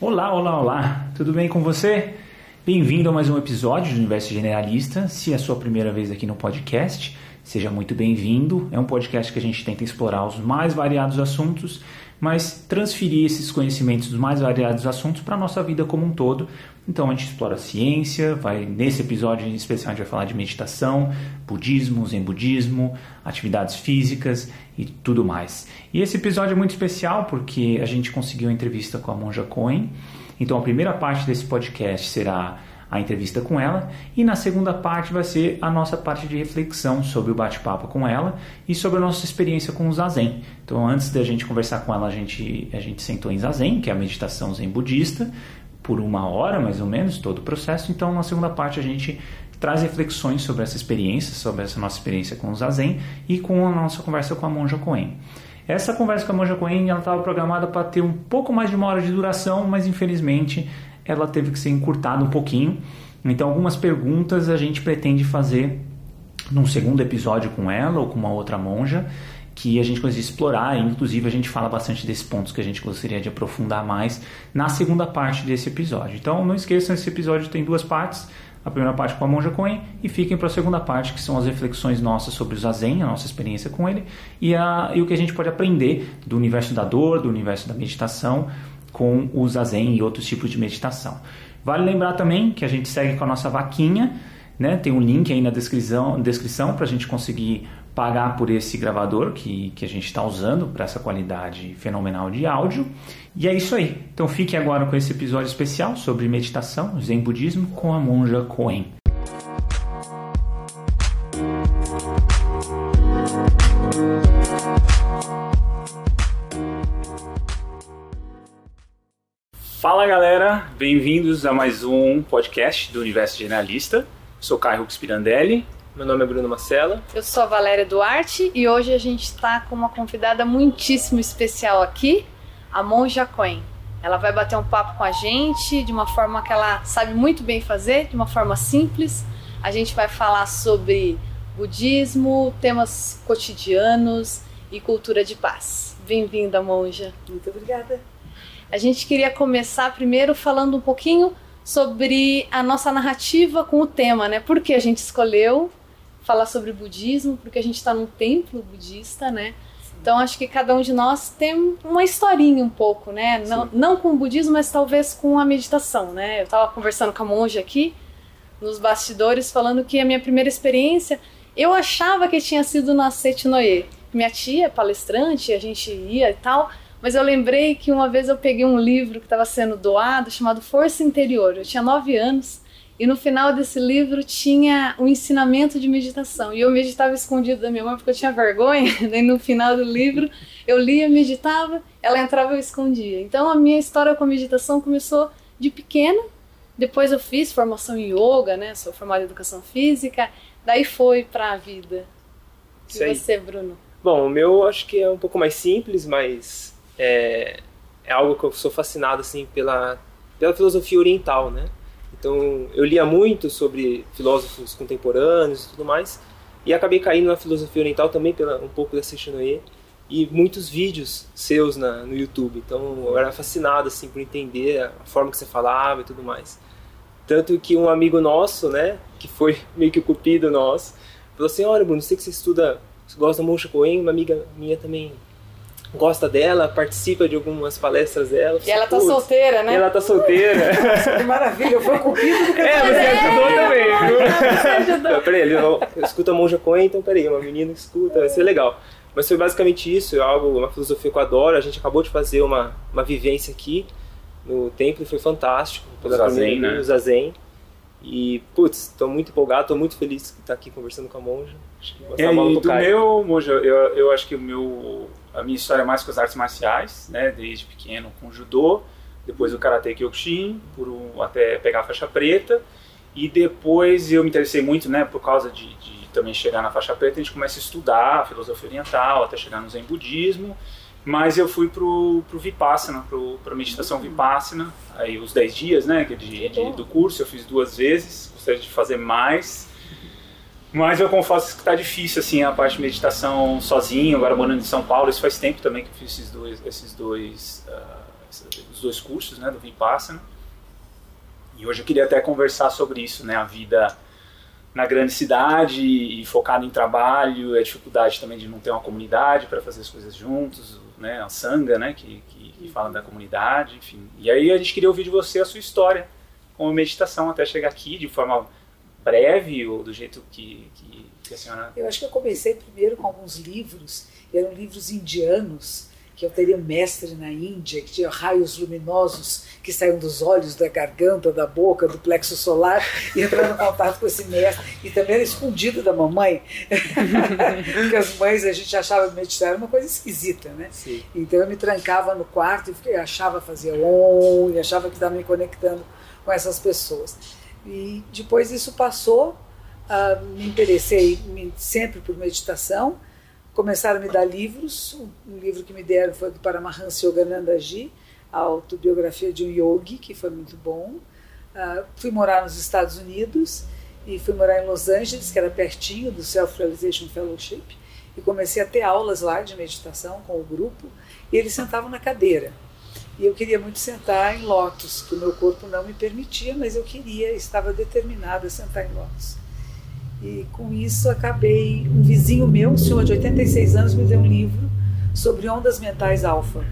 Olá, olá, olá, tudo bem com você? Bem-vindo a mais um episódio do Universo Generalista. Se é a sua primeira vez aqui no podcast, seja muito bem-vindo. É um podcast que a gente tenta explorar os mais variados assuntos, mas transferir esses conhecimentos dos mais variados assuntos para a nossa vida como um todo. Então a gente explora a ciência, vai nesse episódio em especial a gente vai falar de meditação, budismo, zen budismo, atividades físicas e tudo mais. E esse episódio é muito especial porque a gente conseguiu a entrevista com a Monja Cohen. Então a primeira parte desse podcast será a entrevista com ela e na segunda parte vai ser a nossa parte de reflexão sobre o bate-papo com ela e sobre a nossa experiência com o zazen. Então antes da gente conversar com ela, a gente a gente sentou em zazen, que é a meditação zen budista, por uma hora mais ou menos todo o processo. Então na segunda parte a gente traz reflexões sobre essa experiência, sobre essa nossa experiência com o Zazen e com a nossa conversa com a Monja Coen. Essa conversa com a Monja Coen estava programada para ter um pouco mais de uma hora de duração, mas infelizmente ela teve que ser encurtada um pouquinho. Então algumas perguntas a gente pretende fazer num segundo episódio com ela ou com uma outra monja que a gente conseguir explorar, inclusive a gente fala bastante desses pontos que a gente gostaria de aprofundar mais na segunda parte desse episódio. Então não esqueçam, esse episódio tem duas partes a primeira parte com a Monja Coen e fiquem para a segunda parte, que são as reflexões nossas sobre o Zazen, a nossa experiência com ele e, a, e o que a gente pode aprender do universo da dor, do universo da meditação com o Zazen e outros tipos de meditação. Vale lembrar também que a gente segue com a nossa vaquinha, né? tem um link aí na descrição, descrição para a gente conseguir pagar por esse gravador que, que a gente está usando para essa qualidade fenomenal de áudio. E é isso aí. Então fique agora com esse episódio especial sobre meditação, Zen Budismo com a monja Coen. Fala galera, bem-vindos a mais um podcast do Universo Generalista. Sou Caio Rux Pirandelli meu nome é Bruno Marcela. Eu sou a Valéria Duarte e hoje a gente está com uma convidada muitíssimo especial aqui, a Monja Coen. Ela vai bater um papo com a gente de uma forma que ela sabe muito bem fazer, de uma forma simples. A gente vai falar sobre budismo, temas cotidianos e cultura de paz. Bem-vinda, Monja. Muito obrigada. A gente queria começar primeiro falando um pouquinho sobre a nossa narrativa com o tema, né? Por que a gente escolheu falar sobre budismo, porque a gente está num templo budista, né? Então acho que cada um de nós tem uma historinha um pouco, né? Não, não com o budismo, mas talvez com a meditação, né? Eu estava conversando com a monja aqui nos bastidores falando que a minha primeira experiência eu achava que tinha sido na Setinoye. Minha tia é palestrante, a gente ia e tal, mas eu lembrei que uma vez eu peguei um livro que estava sendo doado chamado Força Interior. Eu tinha nove anos e no final desse livro tinha um ensinamento de meditação. E eu meditava escondido da minha mãe porque eu tinha vergonha. Daí no final do livro eu lia, meditava, ela entrava e eu escondia. Então a minha história com a meditação começou de pequena. Depois eu fiz formação em yoga, né? Sou formada em educação física. Daí foi para a vida. E você, Bruno? Bom, o meu acho que é um pouco mais simples, mas é, é algo que eu sou fascinado assim pela pela filosofia oriental, né? Então, eu lia muito sobre filósofos contemporâneos e tudo mais, e acabei caindo na filosofia oriental também, pela, um pouco da Seixinoye, e muitos vídeos seus na, no YouTube. Então, eu era fascinado assim por entender a forma que você falava e tudo mais. Tanto que um amigo nosso, né, que foi meio que o cupido nosso, falou assim: Olha, Bruno, sei que você estuda, você gosta da Moncha Coen, uma amiga minha também gosta dela, participa de algumas palestras dela. E ela tá solteira, né? E ela tá solteira. Nossa, que maravilha, eu fui cupido do que É, você ajudou também. Você ajudou. Peraí, ele escuta a Monja Coen, então peraí, uma menina escuta, vai ser legal. Mas foi basicamente isso, é algo, uma filosofia que eu adoro. A gente acabou de fazer uma, uma vivência aqui no templo e foi fantástico. Pela o Zazen, né? O Zazen. E, putz, estou muito empolgado, estou muito feliz de estar aqui conversando com a Monja. Acho que é, e do meu, Monja, eu, eu acho que o meu a minha história é mais com as artes marciais, né? Desde pequeno com judô, depois o karatê kyokushin, por um, até pegar a faixa preta, e depois eu me interessei muito, né? Por causa de, de também chegar na faixa preta, a gente começa a estudar a filosofia oriental, até chegar no Zen budismo. Mas eu fui pro, pro Vipassana, pro, pra meditação Vipassana, aí os 10 dias, né, de, de, do curso, eu fiz duas vezes, gostaria de fazer mais, mas eu confesso que está difícil assim a parte de meditação sozinho, agora morando em São Paulo, isso faz tempo também que eu fiz esses dois, esses dois uh, os dois cursos, né, do Vipassana. E hoje eu queria até conversar sobre isso, né, a vida na grande cidade e focado em trabalho, a dificuldade também de não ter uma comunidade para fazer as coisas juntos, né, a sanga, né, que, que, que fala da comunidade, enfim. E aí a gente queria ouvir de você a sua história com a meditação até chegar aqui de forma ou do jeito que, que, que a senhora... Eu acho que eu comecei primeiro com alguns livros, eram livros indianos, que eu teria um mestre na Índia, que tinha raios luminosos que saíam dos olhos, da garganta, da boca, do plexo solar, e entrando em contato com esse mestre. E também era escondido da mamãe, porque as mães a gente achava meditar uma coisa esquisita, né? Sim. Então eu me trancava no quarto e achava fazia on, e achava que estava me conectando com essas pessoas. E depois isso passou, uh, me interessei sempre por meditação, começaram a me dar livros. Um livro que me deram foi do Paramahansa Yoganandaji, a autobiografia de um yogi, que foi muito bom. Uh, fui morar nos Estados Unidos e fui morar em Los Angeles, que era pertinho do Self-Realization Fellowship, e comecei a ter aulas lá de meditação com o grupo, e eles sentavam na cadeira. E eu queria muito sentar em lótus, que o meu corpo não me permitia, mas eu queria, estava determinada a sentar em lótus. E com isso acabei. Um vizinho meu, um senhor de 86 anos, me deu um livro sobre ondas mentais alfa.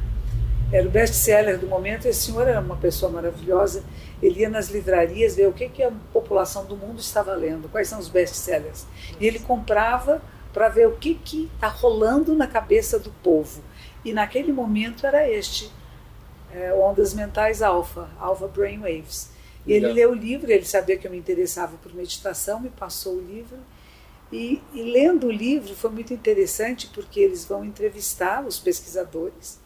Era o best-seller do momento. Esse senhor era uma pessoa maravilhosa. Ele ia nas livrarias ver o que, que a população do mundo estava lendo, quais são os best-sellers. E ele comprava para ver o que está rolando na cabeça do povo. E naquele momento era este: é, Ondas Mentais Alfa, Alpha Brainwaves. E ele leu o livro, ele sabia que eu me interessava por meditação, me passou o livro. E, e, lendo o livro foi muito interessante porque eles vão entrevistar os pesquisadores,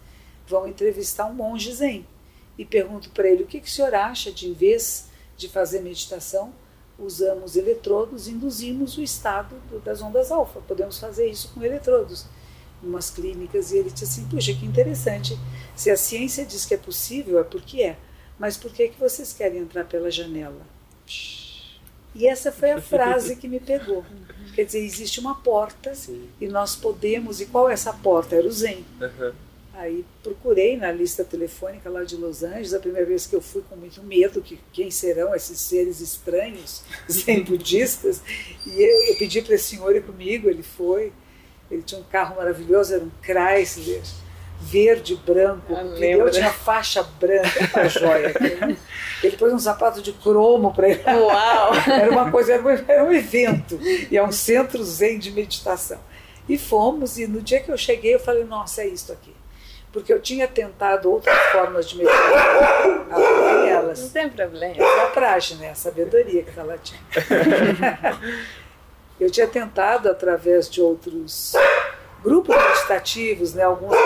vão entrevistar um monge zen e pergunto para ele o que, que o senhor acha de, em vez de fazer meditação, usamos eletrodos, induzimos o estado do, das ondas alfa. Podemos fazer isso com eletrodos em umas clínicas. E ele disse assim: puxa, que interessante. Se a ciência diz que é possível, é porque é mas por que, que vocês querem entrar pela janela? E essa foi a frase que me pegou. Quer dizer, existe uma porta Sim. e nós podemos. E qual é essa porta? Era o Zen. Uhum. Aí procurei na lista telefônica lá de Los Angeles, a primeira vez que eu fui com muito medo, que quem serão esses seres estranhos, zen budistas, e eu, eu pedi para esse senhor ir comigo, ele foi, ele tinha um carro maravilhoso, era um Chrysler, verde, branco, pneu tinha faixa branca, uma joia. Ele pôs um sapato de cromo para ele. Uau! Era uma coisa, era um, evento, e é um centro zen de meditação. E fomos, e no dia que eu cheguei, eu falei, nossa, é isso aqui. Porque eu tinha tentado outras formas de meditação, elas. Não tem problema. É a praxe, né? A sabedoria que ela tinha. eu tinha tentado, através de outros grupos meditativos, né? alguns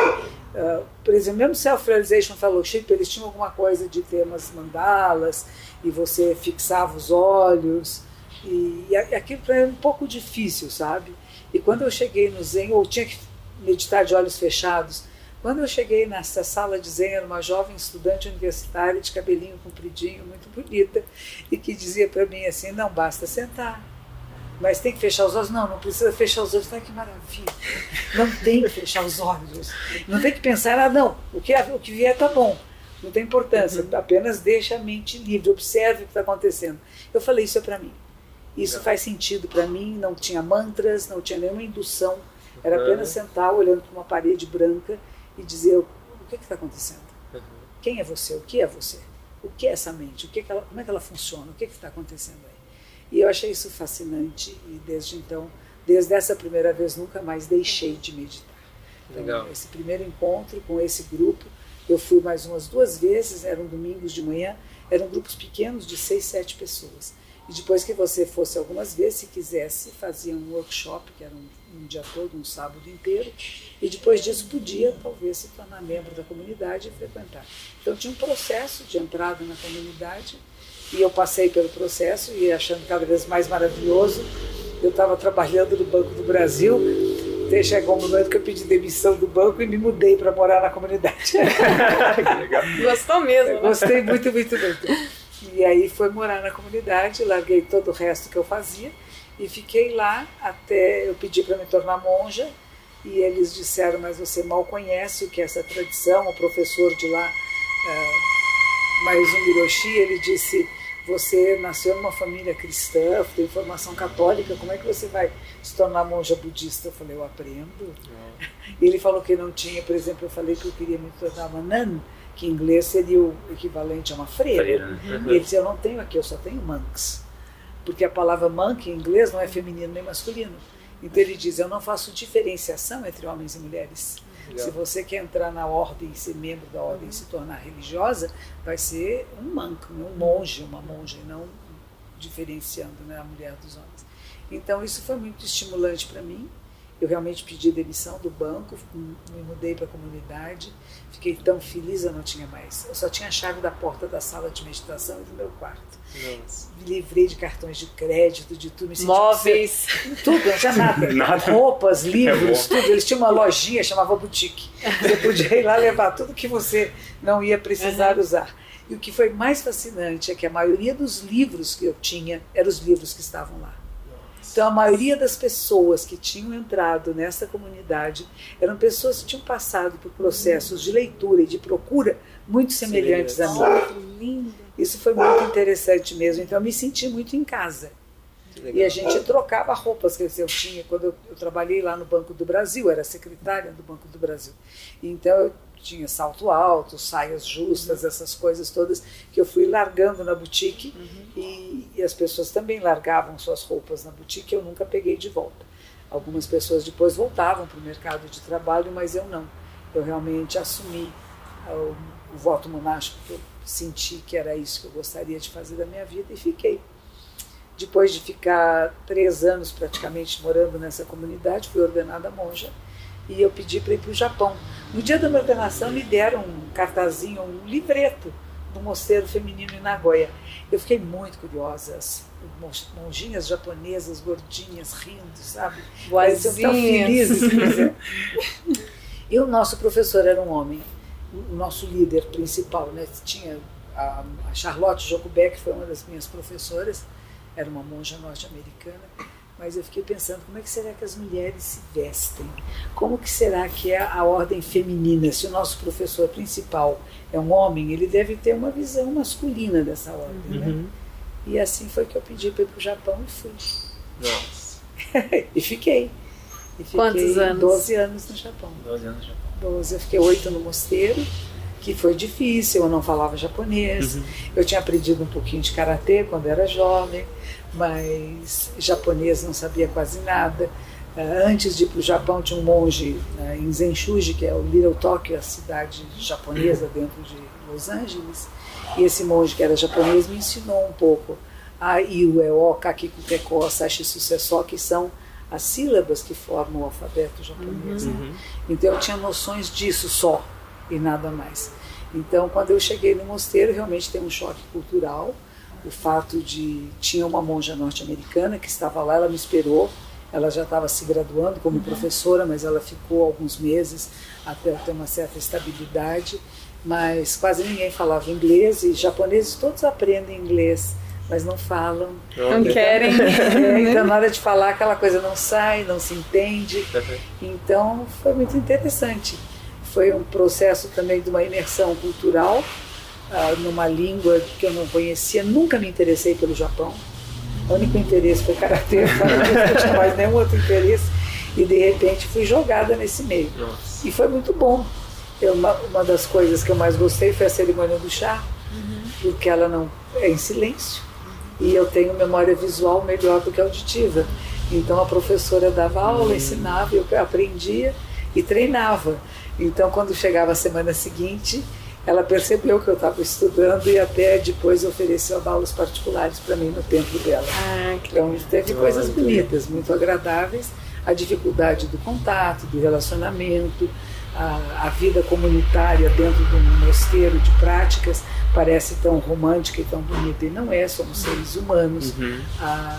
Uh, por exemplo, mesmo Self-Realization Fellowship, eles tinham alguma coisa de temas mandalas, e você fixava os olhos, e, e aquilo era um pouco difícil, sabe? E quando eu cheguei no Zen, ou tinha que meditar de olhos fechados, quando eu cheguei nessa sala de Zen, era uma jovem estudante universitária de cabelinho compridinho, muito bonita, e que dizia para mim assim: não basta sentar, mas tem que fechar os olhos? Não, não precisa fechar os olhos. Ai, que maravilha. Não tem que fechar os olhos. Não tem que pensar, ah, não, o que, o que vier está bom. Não tem importância, uhum. apenas deixa a mente livre, observe o que está acontecendo. Eu falei, isso é para mim. Isso faz sentido para mim, não tinha mantras, não tinha nenhuma indução. Era apenas sentar olhando para uma parede branca e dizer o que está acontecendo. Uhum. Quem é você? O que é você? O que é essa mente? O que, é que ela, como é que ela funciona? O que está acontecendo aí? E eu achei isso fascinante e desde então, desde essa primeira vez, nunca mais deixei de meditar. Então, Legal. esse primeiro encontro com esse grupo, eu fui mais umas duas vezes, eram domingos de manhã, eram grupos pequenos de seis, sete pessoas. E depois que você fosse algumas vezes, se quisesse, fazia um workshop, que era um, um, dia todo, um sábado inteiro, e depois disso podia, talvez, se tornar membro da comunidade e frequentar. Então tinha um processo de entrada na comunidade e eu passei pelo processo e achando cada vez mais maravilhoso. Eu estava trabalhando no Banco do Brasil, até chegou um momento que eu pedi demissão do banco e me mudei para morar na comunidade. Gostou mesmo? Né? Gostei muito, muito, muito. E aí foi morar na comunidade, larguei todo o resto que eu fazia e fiquei lá até eu pedi para me tornar monja e eles disseram, mas você mal conhece o que é essa tradição, o professor de lá Uh, mas o Miroshi, ele disse, você nasceu numa família cristã, tem formação católica, como é que você vai se tornar monja budista? Eu falei, eu aprendo. E ele falou que não tinha, por exemplo, eu falei que eu queria me tornar uma nun, que em inglês seria o equivalente a uma freira. freira né? Ele disse, eu não tenho aqui, eu só tenho monks. Porque a palavra monk em inglês não é feminino nem masculino. Então ele diz, eu não faço diferenciação entre homens e mulheres. Se você quer entrar na ordem, ser membro da ordem, se tornar religiosa, vai ser um monk, né? um monge, uma monja, e não diferenciando né, a mulher dos homens. Então isso foi muito estimulante para mim. Eu realmente pedi demissão do banco, me mudei para a comunidade, fiquei tão feliz, eu não tinha mais. Eu só tinha a chave da porta da sala de meditação e do meu quarto. Nossa. Me livrei de cartões de crédito, de tudo. Me Móveis. Tudo, não tinha nada. nada. Roupas, livros, é tudo. Eles tinham uma lojinha, chamava Boutique. Você podia ir lá levar tudo que você não ia precisar uhum. usar. E o que foi mais fascinante é que a maioria dos livros que eu tinha eram os livros que estavam lá. Então, a maioria das pessoas que tinham entrado nessa comunidade eram pessoas que tinham passado por processos de leitura e de procura muito semelhantes a mim. Isso foi muito interessante mesmo. Então, eu me senti muito em casa. E a gente trocava roupas, que eu tinha, quando eu, eu, trabalhei lá no Banco do Brasil, era secretária do Banco do Brasil. Então eu tinha salto alto, saias justas, uhum. essas coisas todas que eu fui largando na boutique uhum. e, e, as pessoas também largavam suas roupas na boutique, eu nunca peguei de volta. Algumas pessoas depois voltavam para o mercado de trabalho, mas eu não. Eu realmente assumi o, o voto monástico que eu senti que era isso que eu gostaria de fazer da minha vida e fiquei. Depois de ficar três anos praticamente morando nessa comunidade, fui ordenada monja e eu pedi para ir para o Japão. No dia da minha ordenação me deram um cartazinho, um livreto do mosteiro feminino em Nagoya. Eu fiquei muito curiosa, as monjinhas japonesas, gordinhas, rindo, sabe? Boazinhas. tão felizes. e o nosso professor era um homem, o nosso líder principal, né? Tinha a, Charlotte Jokubeck, foi uma das minhas professoras, era uma monja norte-americana mas eu fiquei pensando como é que será que as mulheres se vestem? Como que será que é a ordem feminina? Se o nosso professor principal é um homem, ele deve ter uma visão masculina dessa ordem, né? uhum. né? E assim foi que eu pedi para ir para o Japão e fui. Nossa. e fiquei. E fiquei Quantos anos? 12 anos no Japão. 12 anos no Japão. 12. Eu fiquei oito no mosteiro, que foi difícil, eu não falava japonês. Uhum. Eu tinha aprendido um pouquinho de karatê quando era jovem mas japonês não sabia quase nada. Uh, antes de ir para o Japão, tinha um monge uh, em Zenshuji, que é o Little Tokyo, a cidade japonesa dentro de Los Angeles. E esse monge, que era japonês, me ensinou um pouco a Iu, Eo, Kakiku, Keko, Sashi, Sucessó, que são as sílabas que formam o alfabeto japonês. Uhum. Né? Então eu tinha noções disso só e nada mais. Então, quando eu cheguei no mosteiro, realmente tem um choque cultural o fato de tinha uma monja norte-americana que estava lá, ela me esperou. Ela já estava se graduando como uhum. professora, mas ela ficou alguns meses até ter uma certa estabilidade. Mas quase ninguém falava inglês e japoneses todos aprendem inglês, mas não falam. Não então, querem. É, então, na hora de falar, aquela coisa não sai, não se entende. Então, foi muito interessante. Foi um processo também de uma imersão cultural uh, numa língua que eu não conhecia, nunca me interessei pelo Japão. O único interesse foi karatê, não tinha mais nenhum outro interesse. E de repente fui jogada nesse meio. Nossa. E foi muito bom. Eu, uma, uma, das coisas que eu mais gostei foi a cerimônia do chá, uhum. porque ela não é em silêncio. E eu tenho memória visual melhor do que auditiva. Então a professora dava aula, uhum. ensinava, eu aprendia e treinava. Então quando chegava a semana seguinte, ela percebeu que eu estava estudando e até depois ofereceu aulas particulares para mim no templo dela. Ah, então teve coisas bonitas, muito agradáveis. A dificuldade do contato, do relacionamento, a, a vida comunitária dentro de um mosteiro de práticas parece tão romântica e tão bonita e não é. Somos seres humanos. Uhum. A,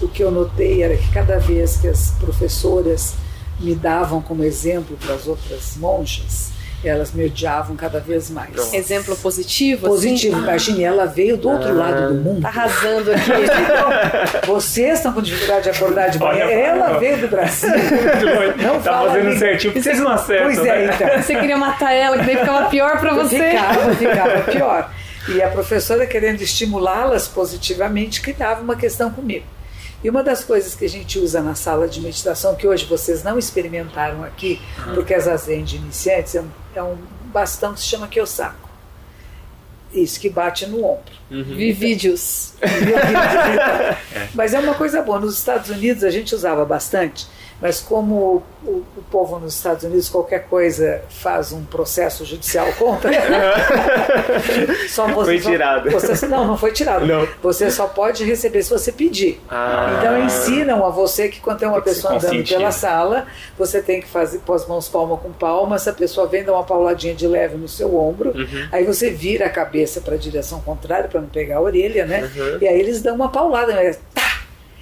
o que eu notei era que cada vez que as professoras me davam como exemplo para as outras monjas, elas me odiavam cada vez mais. Nossa. Exemplo positivo? Positivo, Assim? imagine, ela veio do outro lado do mundo. Tá arrasando aqui. Vocês estão com dificuldade de acordar de manhã. Olha, Ela olha. veio do Brasil. Não tá fala fazendo certinho, porque vocês não acertam, Pois é, né? então. Você queria matar ela, que daí ficava pior pra você. Ficava, ficava pior. E a professora, querendo estimulá-las positivamente, criava uma questão comigo. E uma das coisas que a gente usa na sala de meditação, que hoje vocês não experimentaram aqui, porque as zazen de iniciantes, é um, é um bastão que se chama Kiyosako. Isso, que bate no ombro. Vi vídeos. Mas é uma coisa boa. Nos Estados Unidos a gente usava bastante, mas como o, o povo nos Estados Unidos qualquer coisa faz um processo judicial contra, só você Foi só- tirado. você- não, não foi tirado. Não. Você só pode receber se você pedir. Ah. Então ensinam a você que quando tem uma Tem se pessoa andando pela sala, você tem que fazer pôr as mãos palma com palma, essa pessoa vem dar uma pauladinha de leve no seu ombro, Uhum. aí você vira a cabeça para a direção contrária para não pegar a orelha, né? Uhum. E aí eles dão uma paulada, né? Tá!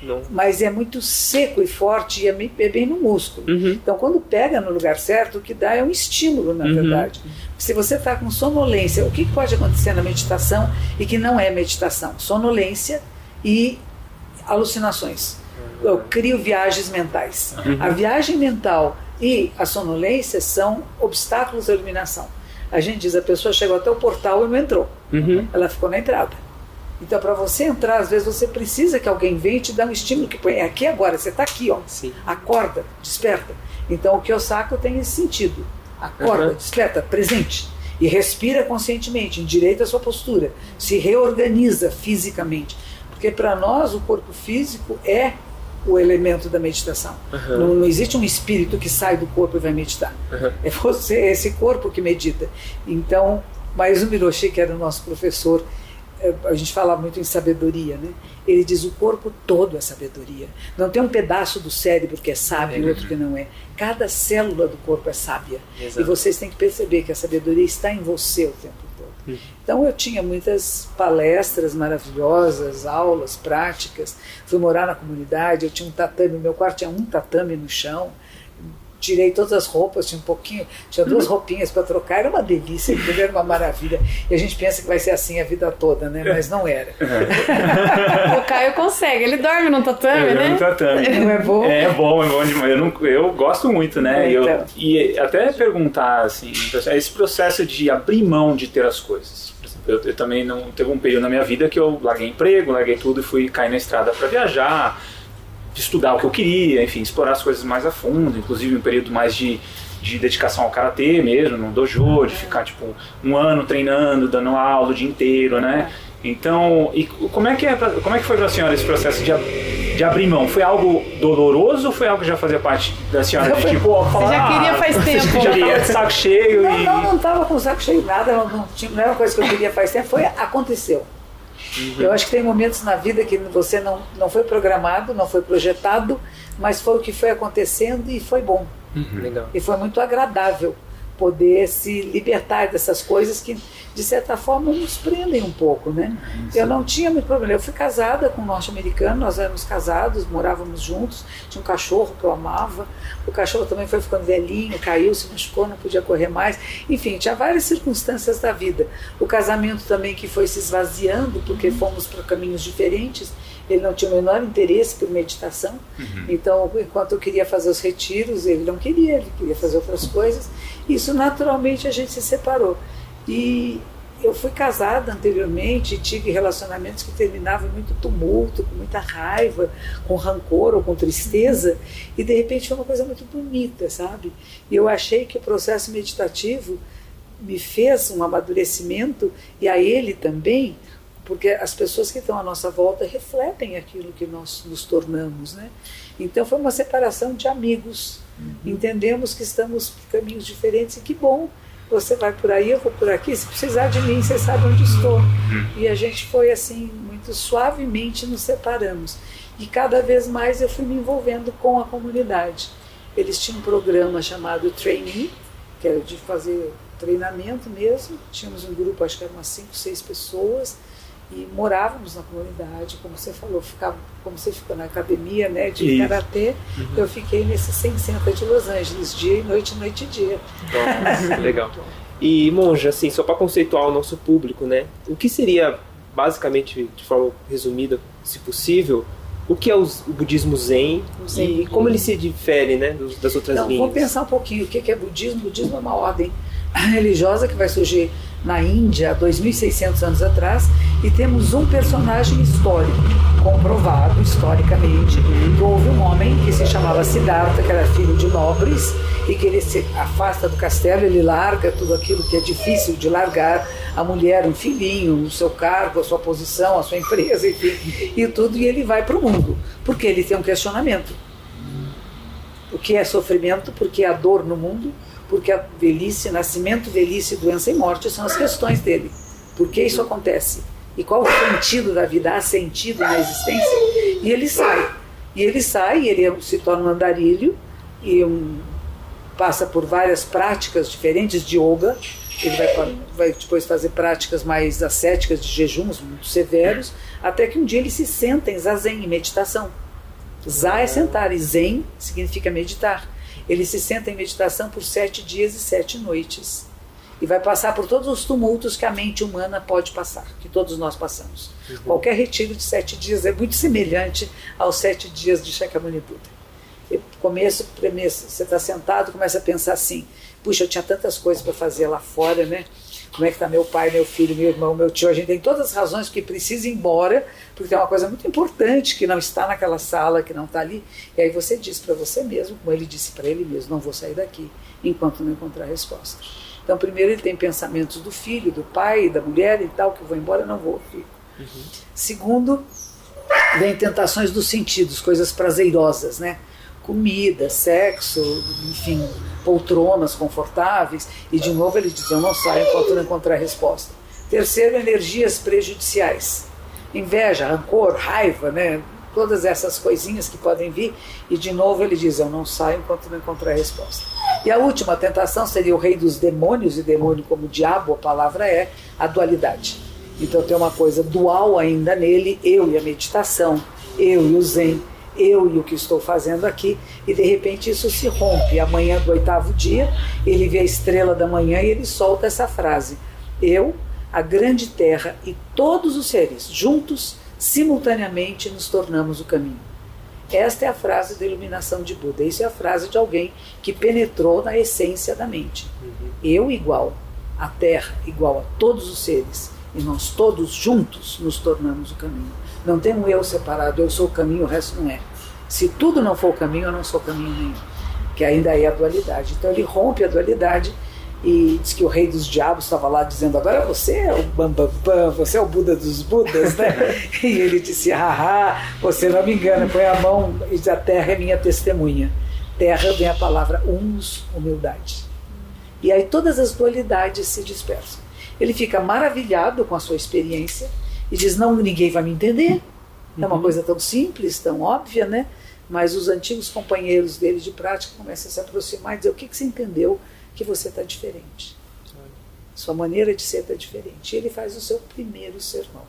Não. mas é muito seco e forte e é bem- é bem no músculo. Uhum. Então, quando pega no lugar certo, o que dá é um estímulo, na Uhum. verdade. Se você está com sonolência, o que pode acontecer na meditação e que não é meditação? Sonolência e alucinações. Eu crio viagens mentais. A viagem mental e a sonolência são obstáculos à iluminação. A gente diz, a pessoa chegou até o portal e não entrou. Uhum. Ela ficou na entrada. Então, para você entrar, às vezes você precisa que alguém venha e te dar um estímulo que põe é aqui agora, você está aqui, ó. Sim. Acorda, desperta. Então, o Kiyosako tem esse sentido. Acorda, Uhum. desperta, presente. E respira conscientemente, endireita a sua postura. Se reorganiza fisicamente. Porque para nós, o corpo físico é o elemento da meditação. Uhum. Não, não existe um espírito que sai do corpo e vai meditar. Uhum. É você, é esse corpo que medita. Então, mas o Miroshi, que era o nosso professor, a gente fala muito em sabedoria, né? Ele diz o corpo todo é sabedoria. Não tem um pedaço do cérebro que é sábio e outro que não é. Cada célula do corpo é sábia. Exato. E vocês têm que perceber que a sabedoria está em você o tempo todo. Então eu tinha muitas palestras maravilhosas, aulas, práticas. Fui morar na comunidade, eu tinha um tatame, meu quarto tinha um tatame no chão. Tirei todas as roupas, tinha um pouquinho, tinha duas roupinhas para trocar, era uma delícia, entendeu? era uma maravilha. E a gente pensa que vai ser assim a vida toda, né? Mas não era. O Caio consegue, ele dorme no tatame, Eu né? no tatame. Não é bom? É bom, é bom demais. Eu, não- eu gosto muito, né? É, E eu- então. e até perguntar, assim, esse processo de abrir mão de ter as coisas. Por exemplo, eu, eu também não teve um período na minha vida que eu larguei emprego, larguei tudo e fui cair na estrada para viajar, estudar o que eu queria, enfim, explorar as coisas mais a fundo, inclusive um período mais de, de dedicação ao karatê mesmo, no dojo, de ficar tipo um ano treinando, dando aula o dia inteiro, né? Então, e como é que é, pra- como é que foi para a senhora esse processo de, de abrir mão? Foi algo doloroso ou foi algo que já fazia parte da senhora de tipo, ó, falar, já queria faz você tempo. já queria de saco cheio Não, e não, não estava com o saco cheio de nada, não, não, tinha, não era uma coisa que eu queria faz tempo, foi, aconteceu. Eu acho que tem momentos na vida que você não, não foi programado, não foi projetado, mas foi o que foi acontecendo e foi bom. Legal. E foi muito agradável poder se libertar dessas coisas que, de certa forma, nos prendem um pouco, né? Eu não tinha muito problema. Eu fui casada com um norte-americano, nós éramos casados, morávamos juntos, tinha um cachorro que eu amava. O cachorro também foi ficando velhinho, caiu, se machucou, não podia correr mais. Enfim, tinha várias circunstâncias da vida. O casamento também que foi se esvaziando, porque fomos para caminhos diferentes. Ele não tinha o menor interesse por meditação. Então, enquanto eu queria fazer os retiros, ele não queria, ele queria fazer outras coisas. Isso, naturalmente, a gente se separou. E eu fui casada anteriormente, tive relacionamentos que terminavam em muito tumulto, com muita raiva, com rancor ou com tristeza, e de repente foi uma coisa muito bonita, sabe? E eu achei que o processo meditativo me fez um amadurecimento, e a ele também, porque as pessoas que estão à nossa volta refletem aquilo que nós nos tornamos, né? Então foi uma separação de amigos. Entendemos que estamos por caminhos diferentes e que bom. Você vai por aí, eu vou por aqui. Se precisar de mim, você sabe onde estou. E a gente foi assim, muito suavemente nos separamos. E cada vez mais eu fui me envolvendo com a comunidade. Eles tinham um programa chamado Trainee, que era de fazer treinamento mesmo. Tínhamos um grupo, acho que eram umas cinco, seis pessoas. E morávamos na comunidade, como você falou, ficava, como você ficou na academia né, de Isso. karatê, uhum. eu fiquei nesse 100 de Los Angeles, dia e noite, noite e dia. Nossa, legal. E monja, assim, só para conceituar o nosso público, né? O que seria basicamente, de forma resumida, se possível, o que é o, budismo zen, zen e como ele se difere né, das outras então, linhas? Vamos pensar um pouquinho o que é budismo. O budismo é uma ordem religiosa que vai surgir na Índia há 2.600 anos atrás e temos um personagem histórico, comprovado historicamente, que houve um homem que se chamava Siddhartha, que era filho de nobres e que ele se afasta do castelo, ele larga tudo aquilo que é difícil de largar, a mulher, um filhinho, o seu cargo, a sua posição, a sua empresa, enfim, e tudo, e ele vai para o mundo, porque ele tem um questionamento. O que é sofrimento? Porque há dor no mundo? Porque a velhice, nascimento, velhice, doença e morte são as questões dele. Por que isso acontece? E qual o sentido da vida? Há sentido na existência? E ele sai. E ele sai, ele se torna um andarilho e um, passa por várias práticas diferentes de yoga. Ele vai, vai depois fazer práticas mais ascéticas de jejuns muito severos, até que um dia ele se senta em zazen, em meditação. Za é sentar e zen significa meditar. Ele se senta em meditação por sete dias e sete noites. E vai passar por todos os tumultos que a mente humana pode passar, que todos nós passamos. Uhum. Qualquer retiro de sete dias é muito semelhante aos sete dias de Shakyamuni Buda. começo, premissa, você está sentado, começa a pensar assim: puxa, eu tinha tantas coisas para fazer lá fora, né? Como é que está meu pai, meu filho, meu irmão, meu tio. A gente tem todas as razões que precisa ir embora, porque tem uma coisa muito importante que não está naquela sala, que não está ali. E aí você diz para você mesmo, como ele disse para ele mesmo, não vou sair daqui enquanto não encontrar a resposta. Então, primeiro ele tem pensamentos do filho, do pai, da mulher e tal, que vou embora, não vou, fico. Uhum. Segundo, vem tentações dos sentidos, coisas prazerosas, né? Comida, sexo, enfim, poltronas confortáveis, e de novo ele diz: Eu não saio enquanto não encontrar resposta. Terceiro, energias prejudiciais. Inveja, rancor, raiva, né? todas essas coisinhas que podem vir, e de novo ele diz: Eu não saio enquanto não encontrar resposta. E a última tentação seria o rei dos demônios, e demônio como diabo, a palavra é a dualidade. Então tem uma coisa dual ainda nele, eu e a meditação, eu e o zen, eu e o que estou fazendo aqui, e de repente isso se rompe. Amanhã do oitavo dia, ele vê a estrela da manhã e ele solta essa frase: Eu, a grande terra e todos os seres, juntos, simultaneamente, nos tornamos o caminho. Esta é a frase da iluminação de Buda. Isso é a frase de alguém que penetrou na essência da mente. Uhum. Eu igual a terra, igual a todos os seres, e nós todos juntos nos tornamos o caminho. Não tem um eu separado, eu sou o caminho, o resto não é. Se tudo não for o caminho, eu não sou caminho nenhum. Que ainda é a dualidade. Então ele rompe a dualidade e diz que o rei dos diabos estava lá dizendo: Agora você é o Bambambam, bam, bam, você é o Buda dos Budas, né? e ele disse: Haha, você não me engana, põe a mão e diz: A terra é minha testemunha. Terra vem a palavra uns, humildade. E aí todas as dualidades se dispersam. Ele fica maravilhado com a sua experiência e diz: Não, ninguém vai me entender. É uma uhum. coisa tão simples, tão óbvia, né? Mas os antigos companheiros dele de prática começam a se aproximar e dizer: o que, que você entendeu que você está diferente? Sua maneira de ser está diferente. E ele faz o seu primeiro sermão.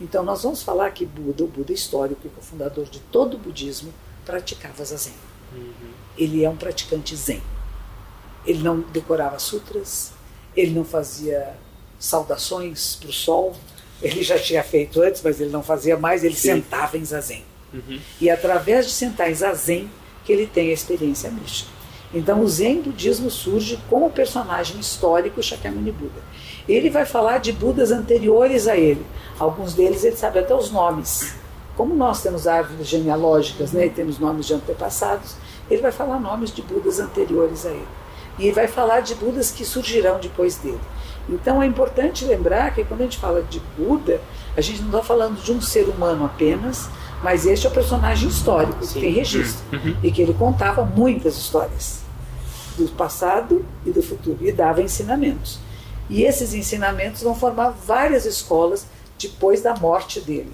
Então, nós vamos falar que Buda, o Buda histórico e fundador de todo o budismo, praticava zazen. Uhum. Ele é um praticante zen. Ele não decorava sutras, ele não fazia saudações para o sol, ele já tinha feito antes, mas ele não fazia mais, ele Sim. sentava em zazen. Uhum. E através de sentar em zazen que ele tem a experiência mística. Então o Zen budismo surge como personagem histórico Shakyamuni Buda. Ele vai falar de Budas anteriores a ele. Alguns deles ele sabe até os nomes. Como nós temos árvores genealógicas, né, e temos nomes de antepassados, ele vai falar nomes de Budas anteriores a ele. E vai falar de Budas que surgirão depois dele. Então é importante lembrar que quando a gente fala de Buda, a gente não está falando de um ser humano apenas, mas este é o personagem histórico Sim. que tem registro uhum. e que ele contava muitas histórias do passado e do futuro e dava ensinamentos. E esses ensinamentos vão formar várias escolas depois da morte dele.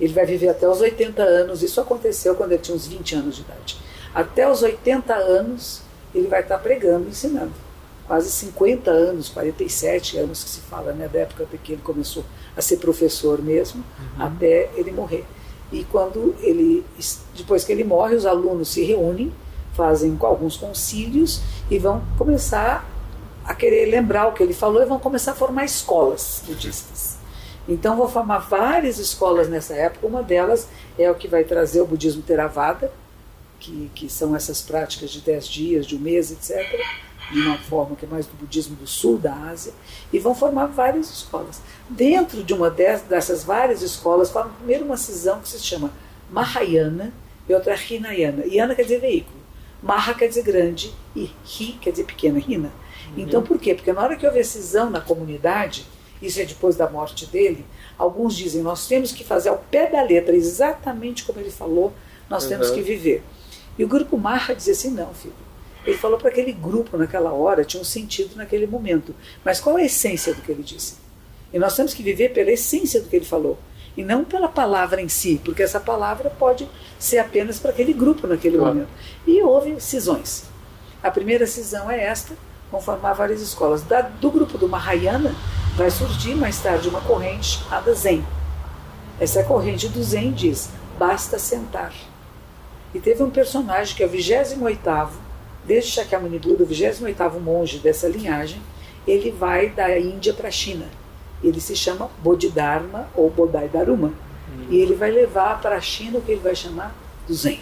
Ele vai viver até os 80 anos, isso aconteceu quando ele tinha uns 20 anos de idade. Até os 80 anos ele vai estar pregando, ensinando. Quase 50 anos, 47 anos que se fala, né, da época que ele começou a ser professor mesmo, uhum. até ele morrer. E quando ele, depois que ele morre, os alunos se reúnem, fazem alguns concílios e vão começar a querer lembrar o que ele falou e vão começar a formar escolas budistas. Então vão formar várias escolas nessa época, uma delas é o que vai trazer o budismo Theravada, que, que são essas práticas de dez dias, de um mês, etc., de uma forma que é mais do budismo do sul da Ásia, e vão formar várias escolas. Dentro de uma dessas várias escolas, formam primeiro uma cisão que se chama Mahayana e outra Hinayana. Yana quer dizer veículo, Maha quer dizer grande e Hi quer dizer pequena, Hina. Uhum. Então por quê? Porque na hora que houve a cisão na comunidade, isso é depois da morte dele, alguns dizem nós temos que fazer ao pé da letra, exatamente como ele falou, nós uhum. temos que viver. E o grupo Marra dizia assim: não, filho. Ele falou para aquele grupo naquela hora, tinha um sentido naquele momento. Mas qual a essência do que ele disse? E nós temos que viver pela essência do que ele falou. E não pela palavra em si, porque essa palavra pode ser apenas para aquele grupo naquele claro. momento. E houve cisões. A primeira cisão é esta, vão formar várias escolas. Da, do grupo do Mahayana vai surgir mais tarde uma corrente chamada Zen. Essa corrente do Zen diz: basta sentar. E teve um personagem que é o 28 desde Shakyamuni Buda, o 28 monge dessa linhagem, ele vai da Índia para a China. Ele se chama Bodhidharma ou Bodai Dharma. Hum. E ele vai levar para a China o que ele vai chamar do Zen.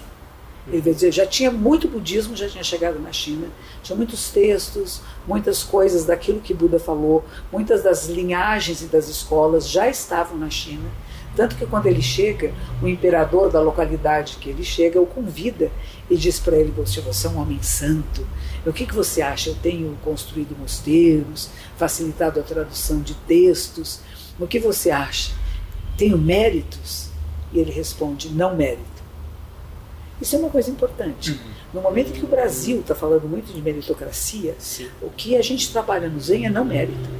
Ele vai dizer, já tinha muito budismo, já tinha chegado na China, tinha muitos textos, muitas coisas daquilo que Buda falou, muitas das linhagens e das escolas já estavam na China. Tanto que quando ele chega, o imperador da localidade que ele chega o convida e diz para ele: você, você é um homem santo, o que, que você acha? Eu tenho construído mosteiros, facilitado a tradução de textos, o que você acha? Tenho méritos? E ele responde: não mérito. Isso é uma coisa importante. Uhum. No momento que o Brasil está falando muito de meritocracia, Sim. o que a gente trabalha no Zen é não mérito.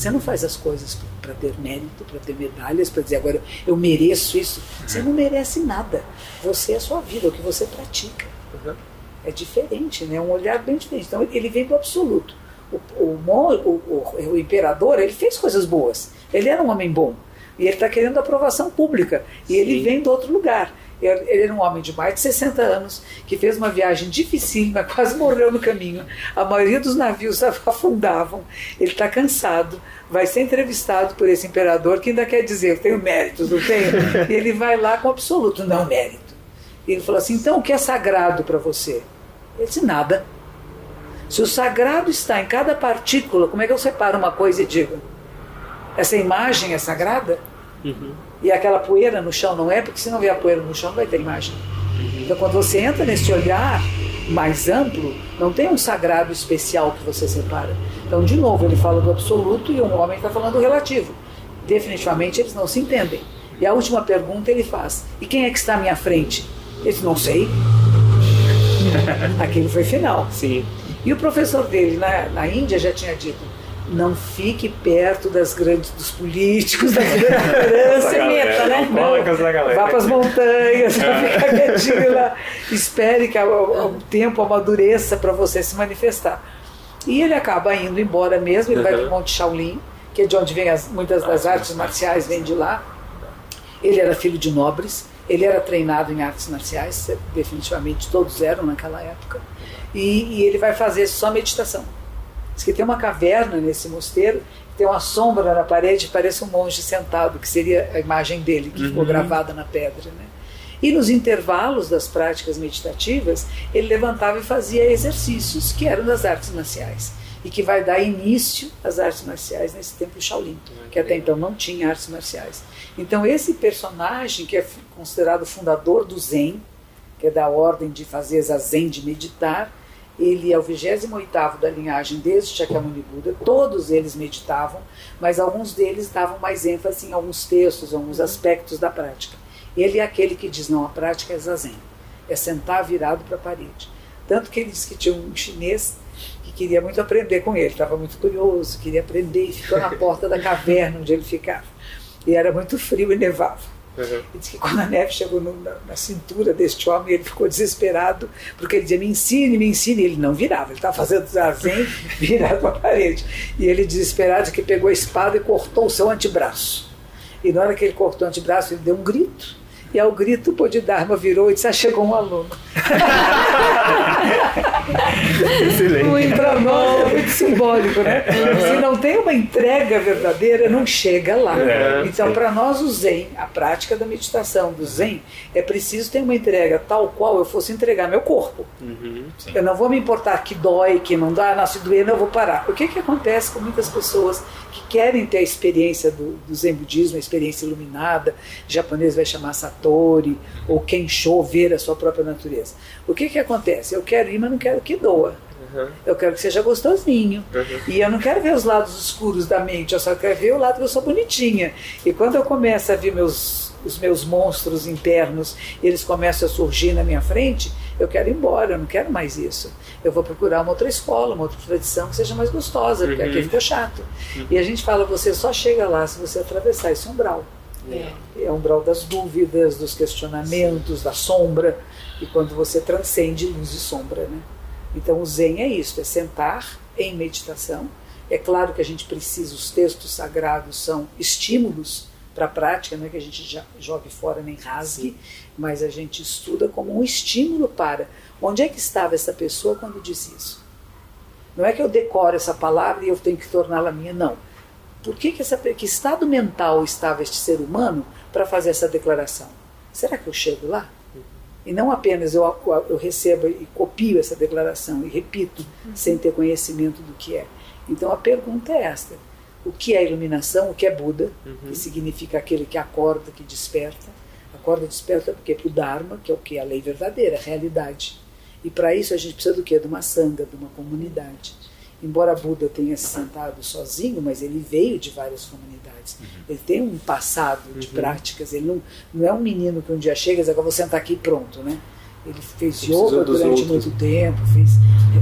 Você não faz as coisas para ter mérito, para ter medalhas, para dizer agora eu mereço isso. Você não merece nada. Você é a sua vida, o que você pratica. Uhum. É diferente, né? É um olhar bem diferente. Então ele vem do absoluto. O, o, o, o, imperador ele fez coisas boas. Ele era um homem bom. E ele está querendo aprovação pública. E Sim. ele vem de outro lugar. Ele era um homem de mais de 60 anos, que fez uma viagem dificílima, quase morreu no caminho. A maioria dos navios afundavam. Ele está cansado, vai ser entrevistado por esse imperador que ainda quer dizer: eu tenho méritos, não tenho? E ele vai lá com absoluto, não mérito. E ele falou assim: então o que é sagrado para você? Ele disse: nada. Se o sagrado está em cada partícula, como é que eu separo uma coisa e digo? Essa imagem é sagrada? Uhum. E aquela poeira no chão não é, porque se não vier a poeira no chão não vai ter imagem. Então quando você entra nesse olhar mais amplo, não tem um sagrado especial que você separa. Então, de novo, ele fala do absoluto e um homem está falando do relativo. Definitivamente eles não se entendem. E a última pergunta ele faz: E quem é que está à minha frente? Ele diz: Não sei. Aquele foi final. Sim. E o professor dele na, na Índia já tinha dito: não fique perto das grandes dos políticos, da liderança, meta, né? Não, vá para as montanhas, vai ficar quietinho lá. Espere que o, tempo amadureça para você se manifestar. E ele acaba indo embora mesmo, ele uhum. vai para o Monte Shaolin, que é de onde vem as, muitas das ah, artes marciais, vem de lá. Ele era filho de nobres, ele era treinado em artes marciais, definitivamente todos eram naquela época, e, e ele vai fazer só meditação Diz que tem uma caverna nesse mosteiro, tem uma sombra na parede, parece um monge sentado, que seria a imagem dele, que uhum. ficou gravada na pedra. Né? E nos intervalos das práticas meditativas, ele levantava e fazia exercícios que eram das artes marciais e que vai dar início às artes marciais nesse templo Shaolin, que até então não tinha artes marciais. Então esse personagem que é considerado fundador do Zen, que é da ordem de fazer zazen, de meditar, ele é o 28º da linhagem desde Shakyamuni Buda, todos eles meditavam, mas alguns deles davam mais ênfase em alguns textos, alguns aspectos da prática. Ele é aquele que diz, não, a prática é zazen, é sentar virado para a parede. Tanto que ele disse que tinha um chinês que queria muito aprender com ele, estava muito curioso, queria aprender e ficou na porta da caverna onde ele ficava. E era muito frio e nevava. Uhum. E diz que quando a neve chegou no, na, na, cintura deste homem, ele ficou desesperado, porque ele dizia: Me ensine, me ensine. E ele não virava, ele estava fazendo zazen virado para a parede. E ele, desesperado, que pegou a espada e cortou o seu antebraço. E na hora que ele cortou o antebraço, ele deu um grito. E ao grito, o Bodhidharma virou e disse: ah, chegou um aluno. Excelente. Nós é muito simbólico, né? Se não tem uma entrega verdadeira, não chega lá. É, então, para nós, o Zen, a prática da meditação do Zen, é preciso ter uma entrega tal qual eu fosse entregar meu corpo. Uhum, eu não vou me importar que dói, que não dá, nasce doendo, eu vou parar. O que, que acontece com muitas pessoas que querem ter a experiência do, do Zen budismo, a experiência iluminada, japonês vai chamar Satori, ou Kensho, ver a sua própria natureza. O que, que acontece? Eu quero ir, mas não quero que doa. Uhum. Eu quero que seja gostosinho. Uhum. E eu não quero ver os lados escuros da mente, eu só quero ver o lado que eu sou bonitinha. E quando eu começo a ver meus, os meus monstros internos, eles começam a surgir na minha frente, eu quero ir embora, eu não quero mais isso. Eu vou procurar uma outra escola, uma outra tradição que seja mais gostosa, porque uhum. aqui ficou chato. Uhum. E a gente fala, você só chega lá se você atravessar esse umbral. É. é umbral das dúvidas, dos questionamentos, Sim. da sombra. E quando você transcende luz e sombra, né? Então o Zen é isso, é sentar em meditação. É claro que a gente precisa, os textos sagrados são estímulos para a prática, não é que a gente já jogue fora nem rasgue, Sim. mas a gente estuda como um estímulo para onde é que estava essa pessoa quando disse isso. Não é que eu decoro essa palavra e eu tenho que torná-la minha, não. Por que, que, essa, que estado mental estava este ser humano para fazer essa declaração? Será que eu chego lá? E não apenas eu, eu recebo e copio essa declaração e repito uhum. sem ter conhecimento do que é. Então a pergunta é esta: o que é iluminação? O que é Buda? Uhum. Que significa aquele que acorda, que desperta. Acorda, desperta porque é para o Dharma, que é o que a lei verdadeira, a realidade. E para isso a gente precisa do quê? De uma sanga, de uma comunidade. Embora Buda tenha se sentado sozinho, mas ele veio de várias comunidades. Uhum. Ele tem um passado de uhum. práticas. Ele não, não é um menino que um dia chega e diz, agora vou sentar aqui e pronto, né? Ele fez ele yoga durante outros. muito tempo, fez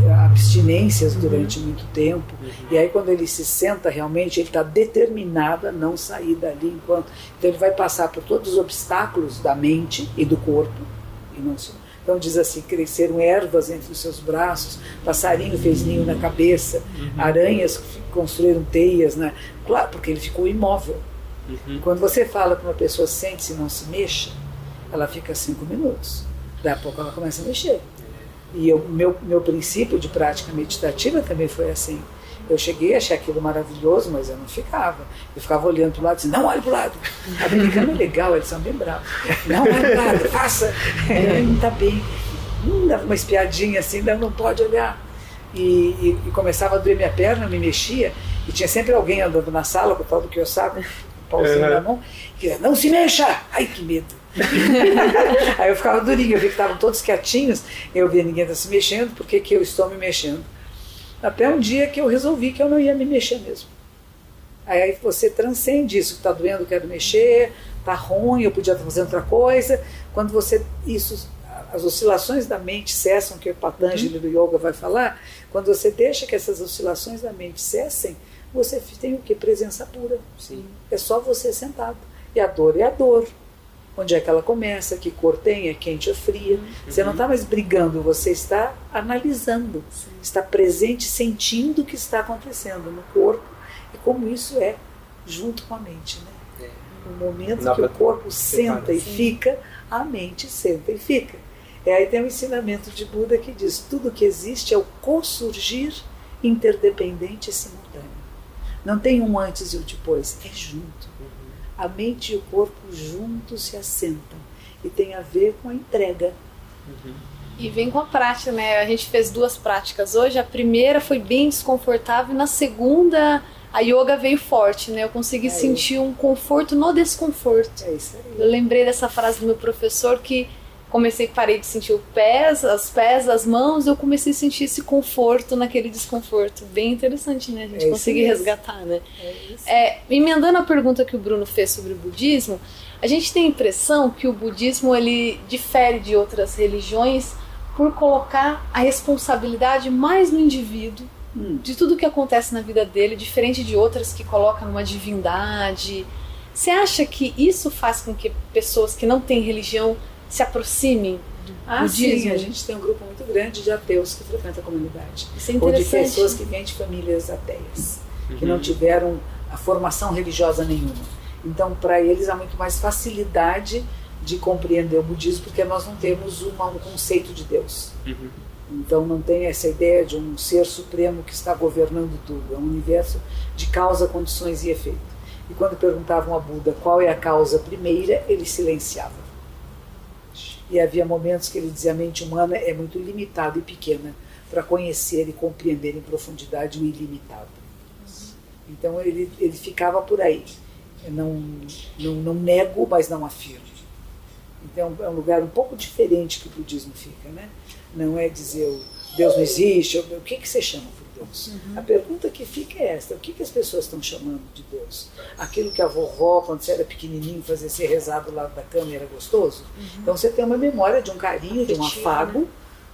eh, abstinências uhum. durante muito tempo. Uhum. E aí, quando ele se senta realmente, ele está determinado a não sair dali enquanto. Então, ele vai passar por todos os obstáculos da mente e do corpo, e não só então diz assim, cresceram ervas entre os seus braços, passarinho fez ninho na cabeça, uhum. aranhas construíram teias, né? Claro, porque ele ficou imóvel. Uhum. Quando você fala para uma pessoa sente-se não se mexa, ela fica cinco minutos. Daqui a pouco ela começa a mexer. E o meu, meu princípio de prática meditativa também foi assim. Eu cheguei, achei aquilo maravilhoso, mas eu não ficava. Eu ficava olhando para o lado e não olhe para o lado. A americana é legal, eles são bem bravos. Não olhe para o lado, faça. Ele não está bem. Hum, dava uma espiadinha assim, não, não pode olhar. E, e, e, começava a doer minha perna, eu me mexia, e tinha sempre alguém andando na sala com o tal do que eu sabe, pauzinho uhum. na mão, que dizia, não se mexa! Ai, que medo! Aí eu ficava durinho, eu vi que estavam todos quietinhos, eu via ninguém tá se mexendo, por que, que eu estou me mexendo? Até um dia que eu resolvi que eu não ia me mexer mesmo. Aí você transcende isso, está doendo, quero mexer, está ruim, eu podia estar fazendo outra coisa. Quando você isso as oscilações da mente cessam, que o Patanjali uhum. do yoga vai falar, quando você deixa que essas oscilações da mente cessem, você tem o que? Presença pura. Sim. É só você sentado. E a dor é a dor onde é que ela começa, que cor tem, é quente ou fria. Uhum. Você não está mais brigando, você está analisando, Sim. está presente, sentindo o que está acontecendo no corpo e como isso é junto com a mente. Né? É. No momento não que o corpo senta e fica, a mente senta e fica. E aí tem um ensinamento de Buda que diz: tudo que existe é o consurgir interdependente e simultâneo. Não tem um antes e um depois, é junto a mente e o corpo juntos se assentam e tem a ver com a entrega. Uhum. E vem com a prática, né? A gente fez duas práticas hoje. A primeira foi bem desconfortável, e na segunda a yoga veio forte, né? Eu consegui é sentir isso. um conforto no desconforto. É isso aí. Eu lembrei dessa frase do meu professor que comecei, parei de sentir os pés, as pés, as mãos, eu comecei a sentir esse conforto naquele desconforto. Bem interessante, né? A gente é conseguir resgatar, né? É isso. É, emendando a pergunta que o Bruno fez sobre o budismo, a gente tem a impressão que o budismo ele difere de outras religiões por colocar a responsabilidade mais no indivíduo hum. de tudo que acontece na vida dele, diferente de outras que colocam uma divindade. Você acha que isso faz com que pessoas que não têm religião se aproximem do ah, budismo? Sim, a gente tem um grupo muito grande de ateus que frequentam a comunidade. Isso é Ou de pessoas que vêm de famílias ateias, que Uhum. não tiveram a formação religiosa nenhuma. Então, para eles há muito mais facilidade de compreender o budismo, porque nós não temos uma, um conceito de Deus. Uhum. Então não tem essa ideia de um ser supremo que está governando tudo. É um universo de causa, condições e efeito. E quando perguntavam a Buda qual é a causa primeira, ele silenciava. E havia momentos que ele dizia a mente humana é muito limitada e pequena para conhecer e compreender em profundidade o ilimitado. Então ele, ele ficava por aí. Eu não, não, não nego, mas não afirmo. Então é um lugar um pouco diferente que o budismo fica, né? Não é dizer o Deus não existe, o o que, que você chama Deus? A pergunta que fica é esta: o que, que as pessoas estão chamando de Deus? Aquilo que a vovó, quando você era pequenininho, fazia ser rezado do lado da cama e era gostoso? Então você tem uma memória de um carinho, de um Afetivo, afago,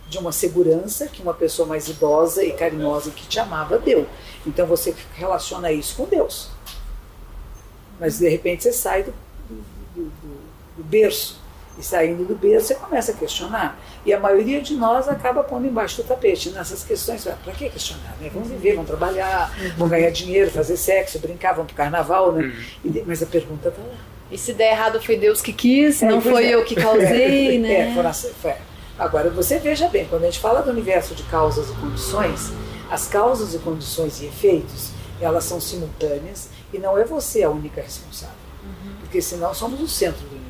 de uma segurança que uma pessoa mais idosa e carinhosa que te amava deu. Então você relaciona isso com Deus. Mas de repente você sai do, do, do- do berço. E saindo do berço você começa a questionar. E a maioria de nós acaba pondo embaixo do tapete nessas questões. Para que questionar? Né? Vamos viver, vamos trabalhar, vamos ganhar dinheiro, fazer sexo, brincar, vamos pro carnaval. Né? E de- mas a pergunta está lá. E se der errado foi Deus que quis, É, não foi é. eu que causei, É, né? foram as- foi. Agora, você veja bem, quando a gente fala do universo de causas e condições, as causas e condições e efeitos, elas são simultâneas e não é você a única responsável. Porque senão somos o centro do universo.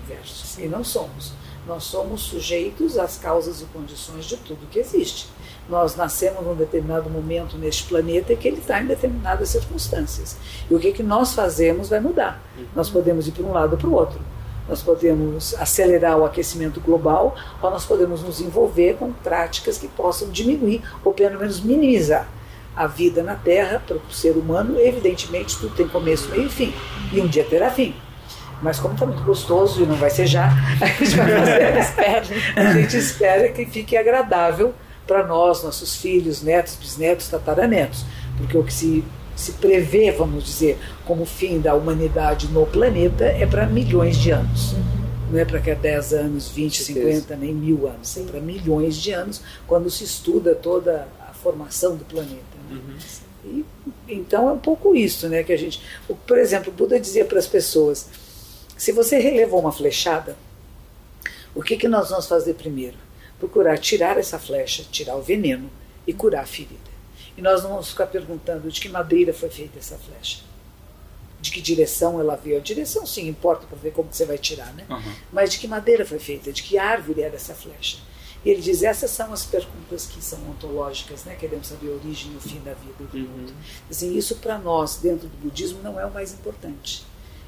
E não somos. Nós somos sujeitos às causas e condições de tudo que existe. Nós nascemos num determinado momento neste planeta que ele está em determinadas circunstâncias. E o que, que nós fazemos vai mudar. Nós podemos ir para um lado ou para o outro. Nós podemos acelerar o aquecimento global ou nós podemos nos envolver com práticas que possam diminuir ou pelo menos minimizar a vida na Terra para o ser humano. Evidentemente, tudo tem começo, meio e fim. E um dia terá fim. Mas como está muito gostoso e não vai ser já, a gente vai fazer. a gente espera que fique agradável para nós, nossos filhos, netos, bisnetos, tataranetos. Porque o que se, se prevê, vamos dizer, como fim da humanidade no planeta é para milhões de anos. Não é para que há 10 anos, 20, Certeza. 50, nem mil anos. É para milhões de anos, quando se estuda toda a formação do planeta. né? E, então é um pouco isso, né? Que a gente, por exemplo, o Buda dizia para as pessoas: se você relevou uma flechada, o que que nós vamos fazer primeiro? Procurar tirar essa flecha, tirar o veneno e curar a ferida. E nós não vamos ficar perguntando de que madeira foi feita essa flecha, de que direção ela veio. A direção sim importa para ver como que você vai tirar, né? Uhum. Mas de que madeira foi feita? De que árvore era essa flecha? E ele diz: essas são as perguntas que são ontológicas, né? Queremos saber a origem e o fim da vida do Uhum. mundo. Assim, isso para nós, dentro do budismo, não é o mais importante.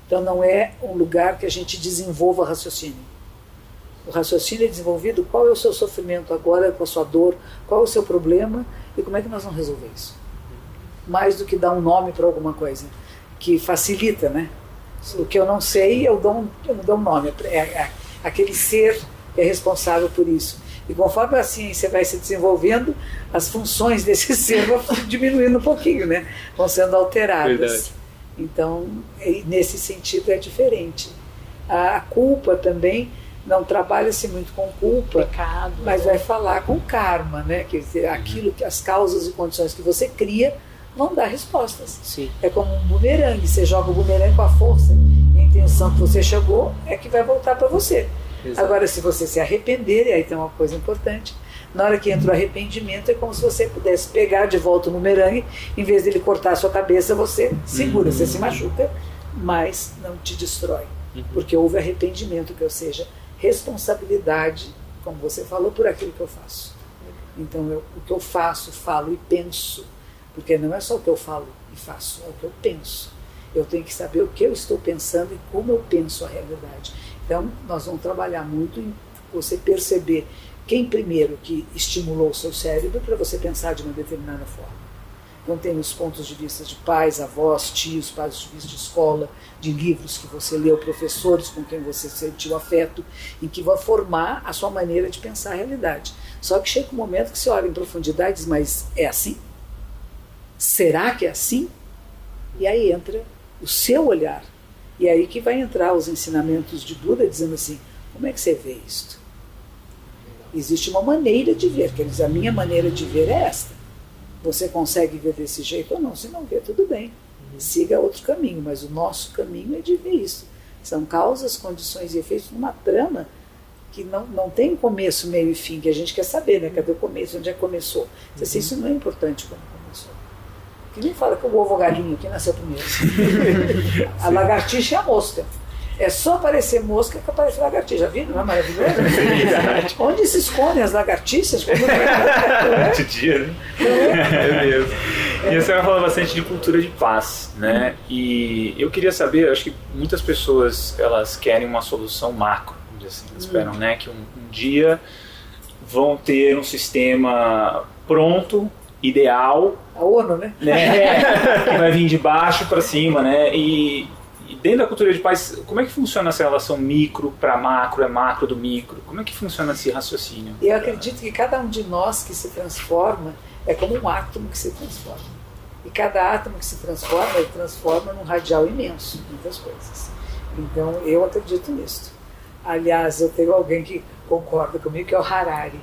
Então, não é um lugar que a gente desenvolva raciocínio. O raciocínio é desenvolvido qual é o seu sofrimento agora, com a sua dor, qual é o seu problema e como é que nós vamos resolver isso. Mais do que dar um nome para alguma coisa, que facilita, né? O que eu não sei, eu dou um, eu dou um nome. É, é aquele ser é responsável por isso. E conforme a ciência vai se desenvolvendo, as funções desse ser vão diminuindo um pouquinho, né? Vão sendo alteradas. Verdade. Então, nesse sentido é diferente. A, culpa também não trabalha-se muito com culpa, Pecado. mas vai falar com karma, né? Quer dizer, aquilo que as causas e condições que você cria vão dar respostas. Sim. É como um bumerangue, você joga o bumerangue com a força e a intenção que você chegou é que vai voltar para você. Exato. Agora, se você se arrepender, e aí tem uma coisa importante, na hora que entra o arrependimento, é como se você pudesse pegar de volta o bumerangue, em vez dele cortar a sua cabeça, você segura, você se machuca, mas não te destrói. Porque houve arrependimento, que ou seja, responsabilidade, como você falou, por aquilo que eu faço. Então, eu, o que eu faço, falo e penso, porque não é só o que eu falo e faço, é o que eu penso. Eu tenho que saber o que eu estou pensando e como eu penso a realidade. Então, nós vamos trabalhar muito em você perceber quem primeiro que estimulou o seu cérebro para você pensar de uma determinada forma. Então, tem os pontos de vista de pais, avós, tios, pontos de vista de escola, de livros que você leu, professores com quem você sentiu afeto, em que vai formar a sua maneira de pensar a realidade. Só que chega um momento que você olha em profundidade e diz, mas é assim? Será que é assim? E aí entra o seu olhar. E é aí que vai entrar os ensinamentos de Buda dizendo assim: como é que você vê isto? Existe uma maneira de ver, quer dizer, a minha maneira de ver é esta. Você consegue ver desse jeito ou não? Se não vê, tudo bem. Siga outro caminho, mas o nosso caminho é de ver isso. São causas, condições e efeitos numa trama que não, não tem começo, meio e fim, que a gente quer saber, né? Cadê o começo? Onde é que começou? Assim, isso não é importante como começou. Que nem fala que o ovo galinho que nasceu primeiro. a lagartixa é a mosca. É só aparecer mosca que aparece lagartixa. Já viram? Não é maravilhoso? Onde se escondem as lagartixas? Quando é? De dia, né? É mesmo. E a senhora fala bastante de cultura de paz, né? E eu queria saber, acho que muitas pessoas elas querem uma solução macro, assim, esperam, hum. né? Que um, um dia vão ter um sistema pronto ideal. A ONU, né? né? que vai vir de baixo para cima, né? E dentro da cultura de paz, como é que funciona essa relação micro para macro, é macro do micro? Como é que funciona esse raciocínio? Eu acredito que cada um de nós que se transforma é como um átomo que se transforma. E cada átomo que se transforma, ele transforma num radial imenso, muitas coisas. Então, eu acredito nisso. Aliás, eu tenho alguém que concorda comigo, que é o Harari.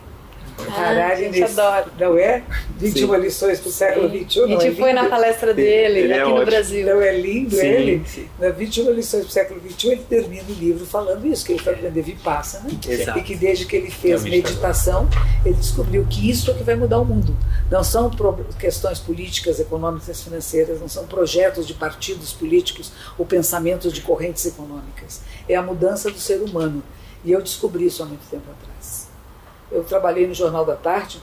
Ah, Harari nesse, adora. não é? 21 sim. lições para o século XXI. A gente é foi na palestra dele ele é aqui é no Brasil. Não é lindo sim, ele? Sim. Na 21 lições para o século XXI, ele termina o livro falando isso, que ele foi aprender Vipassana, né? e que desde que ele fez meditação, ele descobriu que isso é que vai mudar o mundo. Não são questões políticas, econômicas, financeiras, não são projetos de partidos políticos ou pensamentos de correntes econômicas. É a mudança do ser humano. E eu descobri isso há muito tempo atrás. Eu trabalhei no Jornal da Tarde,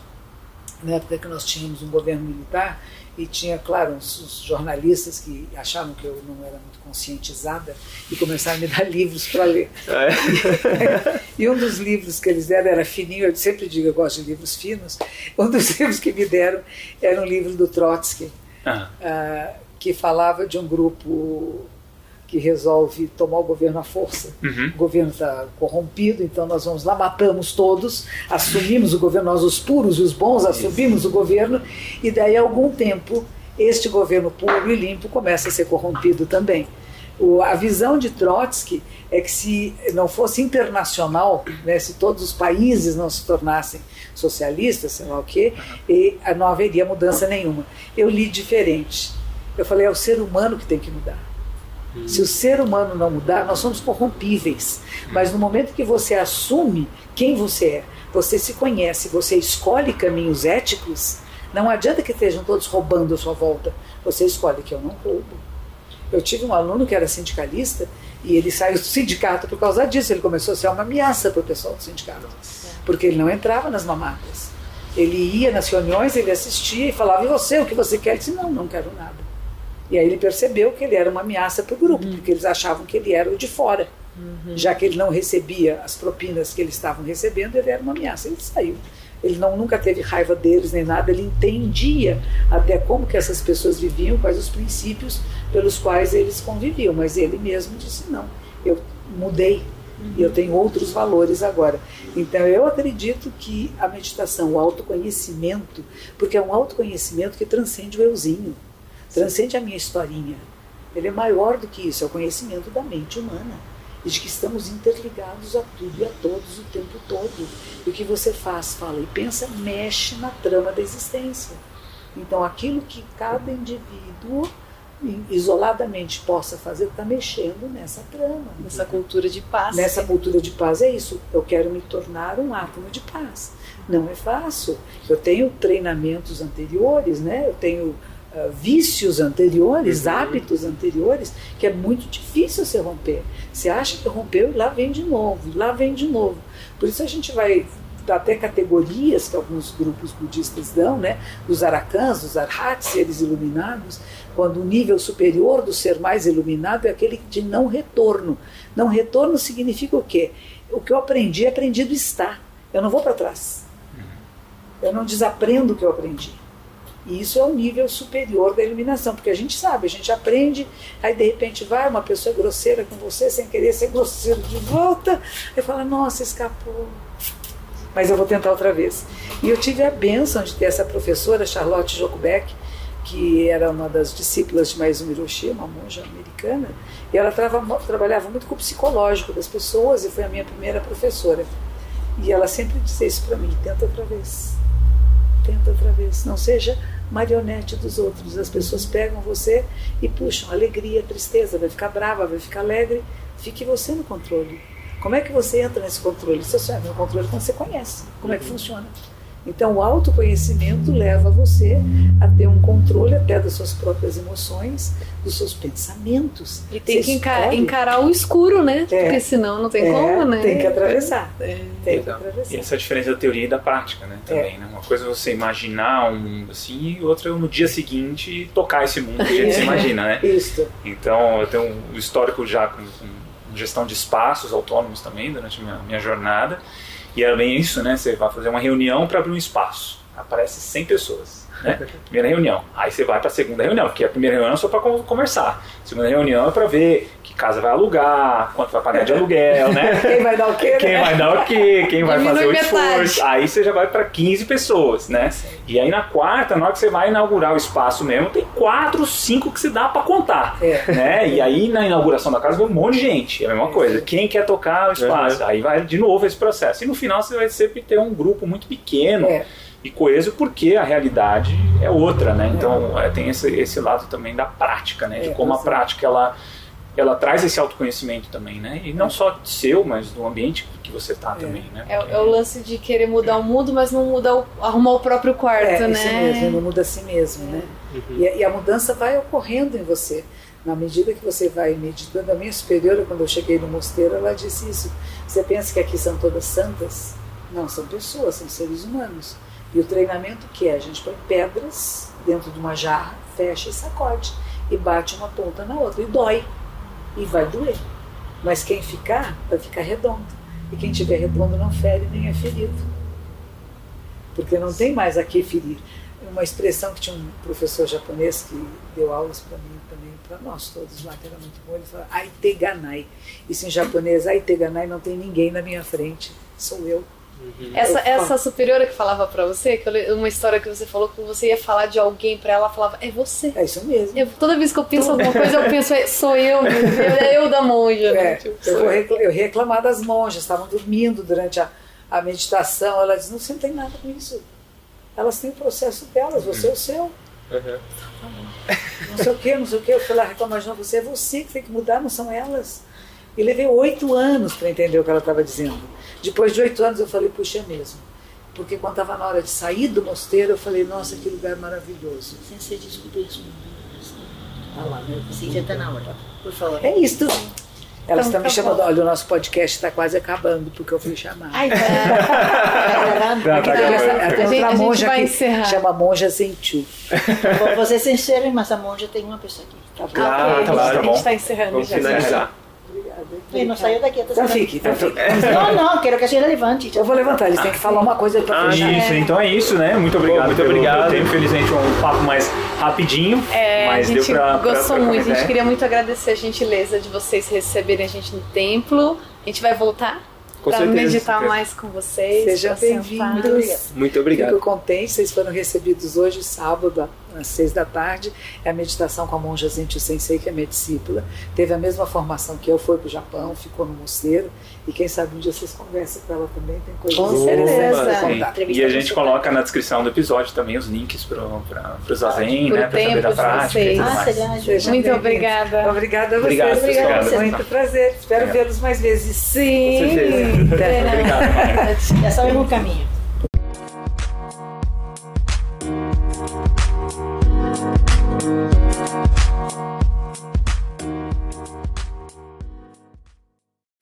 na época que nós tínhamos um governo militar, e tinha, claro, uns, jornalistas que achavam que eu não era muito conscientizada e começaram a me dar livros para ler. É. e um dos livros que eles deram era fininho, eu sempre digo eu gosto de livros finos. Um dos livros que me deram era um livro do Trotsky, ah. uh, que falava de um grupo que resolve tomar o governo à força. Uhum. O governo está corrompido, então nós vamos lá, matamos todos, assumimos o governo, nós os puros e os bons assumimos o governo, e daí a algum tempo este governo puro e limpo começa a ser corrompido também. O, a visão de Trotsky é que se não fosse internacional, né, se todos os países não se tornassem socialistas, sei lá o quê, e não haveria mudança nenhuma. Eu li diferente. Eu falei, é o ser humano que tem que mudar. Se o ser humano não mudar, nós somos corrompíveis. Mas no momento que você assume quem você é, você se conhece, você escolhe caminhos éticos, não adianta que estejam todos roubando a sua volta. Você escolhe que eu não roubo. Eu tive um aluno que era sindicalista e ele saiu do sindicato por causa disso. Ele começou a ser uma ameaça para o pessoal do sindicato. Porque ele não entrava nas mamatas. Ele ia nas reuniões, ele assistia e falava: E você, o que você quer? Ele disse: Não, não quero nada. E aí ele percebeu que ele era uma ameaça para o grupo, uhum. porque eles achavam que ele era o de fora. Uhum. Já que ele não recebia as propinas que eles estavam recebendo, ele era uma ameaça. Ele saiu. Ele não, nunca teve raiva deles nem nada, ele entendia até como que essas pessoas viviam, quais os princípios pelos quais eles conviviam. Mas ele mesmo disse: não, eu mudei, uhum. eu tenho outros valores agora. Então eu acredito que a meditação, o autoconhecimento, porque é um autoconhecimento que transcende o euzinho transcende a minha historinha. Ele é maior do que isso, é o conhecimento da mente humana. E de que estamos interligados a tudo e a todos o tempo todo. E o que você faz, fala e pensa, mexe na trama da existência. Então, aquilo que cada indivíduo isoladamente possa fazer está mexendo nessa trama. Nessa cultura de paz. Nessa cultura de paz é isso. Eu quero me tornar um átomo de paz. Não é fácil. Eu tenho treinamentos anteriores, né? Eu tenho uh, vícios anteriores, uhum. hábitos anteriores, que é muito difícil se romper. Você acha que rompeu e lá vem de novo, e lá vem de novo. Por isso a gente vai até categorias que alguns grupos budistas dão, né? Dos aracãs, dos arhats, seres iluminados, quando o nível superior do ser mais iluminado é aquele de não retorno. Não retorno significa o quê? O que eu aprendi, aprendido está. Eu não vou para trás. Uhum. Eu não desaprendo o que eu aprendi. E isso é um nível superior da iluminação, porque a gente sabe, a gente aprende, aí de repente vai uma pessoa grosseira com você sem querer ser grosseiro de volta, e fala, nossa, escapou. Mas eu vou tentar outra vez. E eu tive a benção de ter essa professora, Charlotte Jokubeck, que era uma das discípulas de Maizumi Hiroshi, uma monja americana, e ela trava, trabalhava muito com o psicológico das pessoas e foi a minha primeira professora. E ela sempre dizia isso para mim: tenta outra vez, tenta outra vez, não seja marionete dos outros. As pessoas pegam você e puxam alegria, tristeza, vai ficar brava, vai ficar alegre. Fique você no controle. Como é que você entra nesse controle? Você só entra no controle quando você conhece como é que funciona. Então, o autoconhecimento leva você a ter um controle até das suas próprias emoções, dos seus pensamentos. E tem você que encarar, encarar, o escuro, né? É. Porque senão não tem é, como, né? Tem que atravessar. É. Tem que atravessar. E essa é a diferença da teoria e da prática, né? Também, é. né? Uma coisa é você imaginar um mundo assim, e outra é no dia seguinte tocar esse mundo que a gente se imagina, né? Isso. Então, eu tenho um histórico já com, com gestão de espaços autônomos também durante a minha, minha jornada. E era bem isso, né? Você vai fazer uma reunião para abrir um espaço. Aparece 100 pessoas. Né? Primeira reunião. Aí você vai para a segunda reunião, porque a primeira reunião é só para conversar. A segunda reunião é para ver que casa vai alugar, quanto vai pagar de aluguel, né? Quem vai dar o quê? Quem né? vai dar o quê? Quem vai fazer o esforço. Aí você já vai para 15 pessoas, né? E aí na quarta, na hora que você vai inaugurar o espaço mesmo, tem quatro, cinco que se dá para contar, é. né? E aí na inauguração da casa vem um monte de gente, é a mesma coisa. Quem quer tocar o espaço? Uhum. Aí vai de novo esse processo. E no final você vai sempre ter um grupo muito pequeno. É e coeso porque a realidade é outra, né? Então é, tem esse, esse lado também da prática, né? De é, como a prática ela ela traz esse autoconhecimento também, né? E não só seu, mas do ambiente que você está é. também, né? É, é, o lance de querer mudar o mundo, mas não mudar o, arrumar o próprio quarto, é, né? Isso mesmo, não muda a si mesmo, né? Uhum. E, e, a mudança vai ocorrendo em você. Na medida que você vai meditando, a minha superiora, quando eu cheguei no mosteiro, ela disse isso. Você pensa que aqui são todas santas? Não, são pessoas, são seres humanos. E o treinamento que é? A gente põe pedras dentro de uma jarra, fecha e sacode. E bate uma ponta na outra. E dói. E vai doer. Mas quem ficar, vai ficar redondo. E quem tiver redondo não fere nem é ferido. Porque não tem mais a que ferir. Uma expressão que tinha um professor japonês que deu aulas para mim também, para nós todos lá, que era muito bom, ele falou Aiteganai. Isso em japonês, Aiteganai, não tem ninguém na minha frente, sou eu. Uhum. Essa, essa superiora que falava pra você, que eu, uma história que você falou que você ia falar de alguém pra ela, falava, é você. É isso mesmo. Eu, toda vez que eu penso alguma coisa, eu penso, é, sou eu, é eu da monja. É, né? tipo, eu, reclamar, eu reclamar das monjas, estavam dormindo durante a, a meditação. Ela diz, não, você não tem nada com isso. Elas têm o processo delas, você é o seu. Uhum. Não sei o que, não sei o que. Eu falei, reclamar, não, você é você que tem que mudar, não são elas. E levei oito anos para entender o que ela estava dizendo. Depois de oito anos eu falei, puxa, é mesmo. Porque quando estava na hora de sair do mosteiro, eu falei, nossa, que lugar maravilhoso. Você desculpa isso. Tá lá, né? Sim, já está na hora. Por favor. É isso. Elas então, estão tá me chamando, olha, o nosso podcast está quase acabando, porque eu fui chamar. Ai, tá. tá, tá a, gente, a monja vai encerrar. chama Monja Zentiu. Você se encerra, mas a monja tem uma pessoa aqui. Tá, ah, okay. tá, a gente está encerrando Vamos já. finalizar. E não saiu daqui até Então fique, então fique. Não, não, quero que a senhora levante. Eu vou levantar, eles têm que falar uma coisa para ah, fechar. Isso, então é isso, né? Muito obrigado. muito obrigado. Tempo, infelizmente um papo mais rapidinho. É, mas a gente deu pra, gostou pra, pra muito. A gente queria muito agradecer a gentileza de vocês receberem a gente no templo. A gente vai voltar para meditar mais com vocês. Sejam bem-vindos. Muito obrigado. Fico contente, vocês foram recebidos hoje, sábado, às seis da tarde. É a meditação com a monja Zenchu Sensei, que é minha discípula. Teve a mesma formação que eu, foi para o Japão, ficou no mosteiro. E quem sabe um dia vocês conversam com ela também, tem coisas com certeza. E a gente coloca na descrição do episódio também os links para o Zazen, né, para saber da prática. Ah, Muito obrigada. Obrigada a vocês. Obrigada. Muito prazer. Espero vê-los mais vezes. Sim. Com certeza. Obrigado. É só o caminho.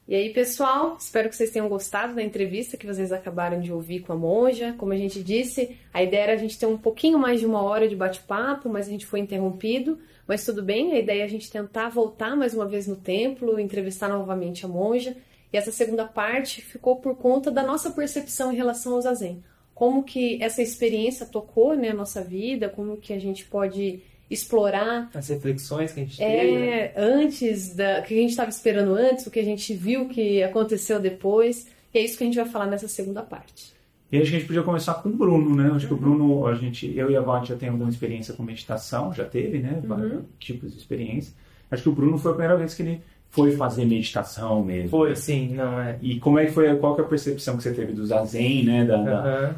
E aí, pessoal, espero que vocês tenham gostado da entrevista que vocês acabaram de ouvir com a monja. Como a gente disse, a ideia era a gente ter um pouquinho mais de uma hora de bate-papo, mas a gente foi interrompido. Mas tudo bem, a ideia é a gente tentar voltar mais uma vez no templo, entrevistar novamente a monja. E essa segunda parte ficou por conta da nossa percepção em relação ao zazen. Como que essa experiência tocou né, a nossa vida, como que a gente pode explorar as reflexões que a gente é, teve né? antes da que a gente estava esperando antes, o que a gente viu que aconteceu depois. E é isso que a gente vai falar nessa segunda parte. E acho que a gente podia começar com o Bruno, né? Acho que o Bruno, a gente, eu e a Val já tem alguma experiência com meditação, já teve, né? Vários tipos de experiência. Acho que o Bruno foi a primeira vez que ele foi fazer meditação mesmo. Foi, sim, não é. E como é que foi, qual que é a percepção que você teve do zazen, né? Da, da- Aham.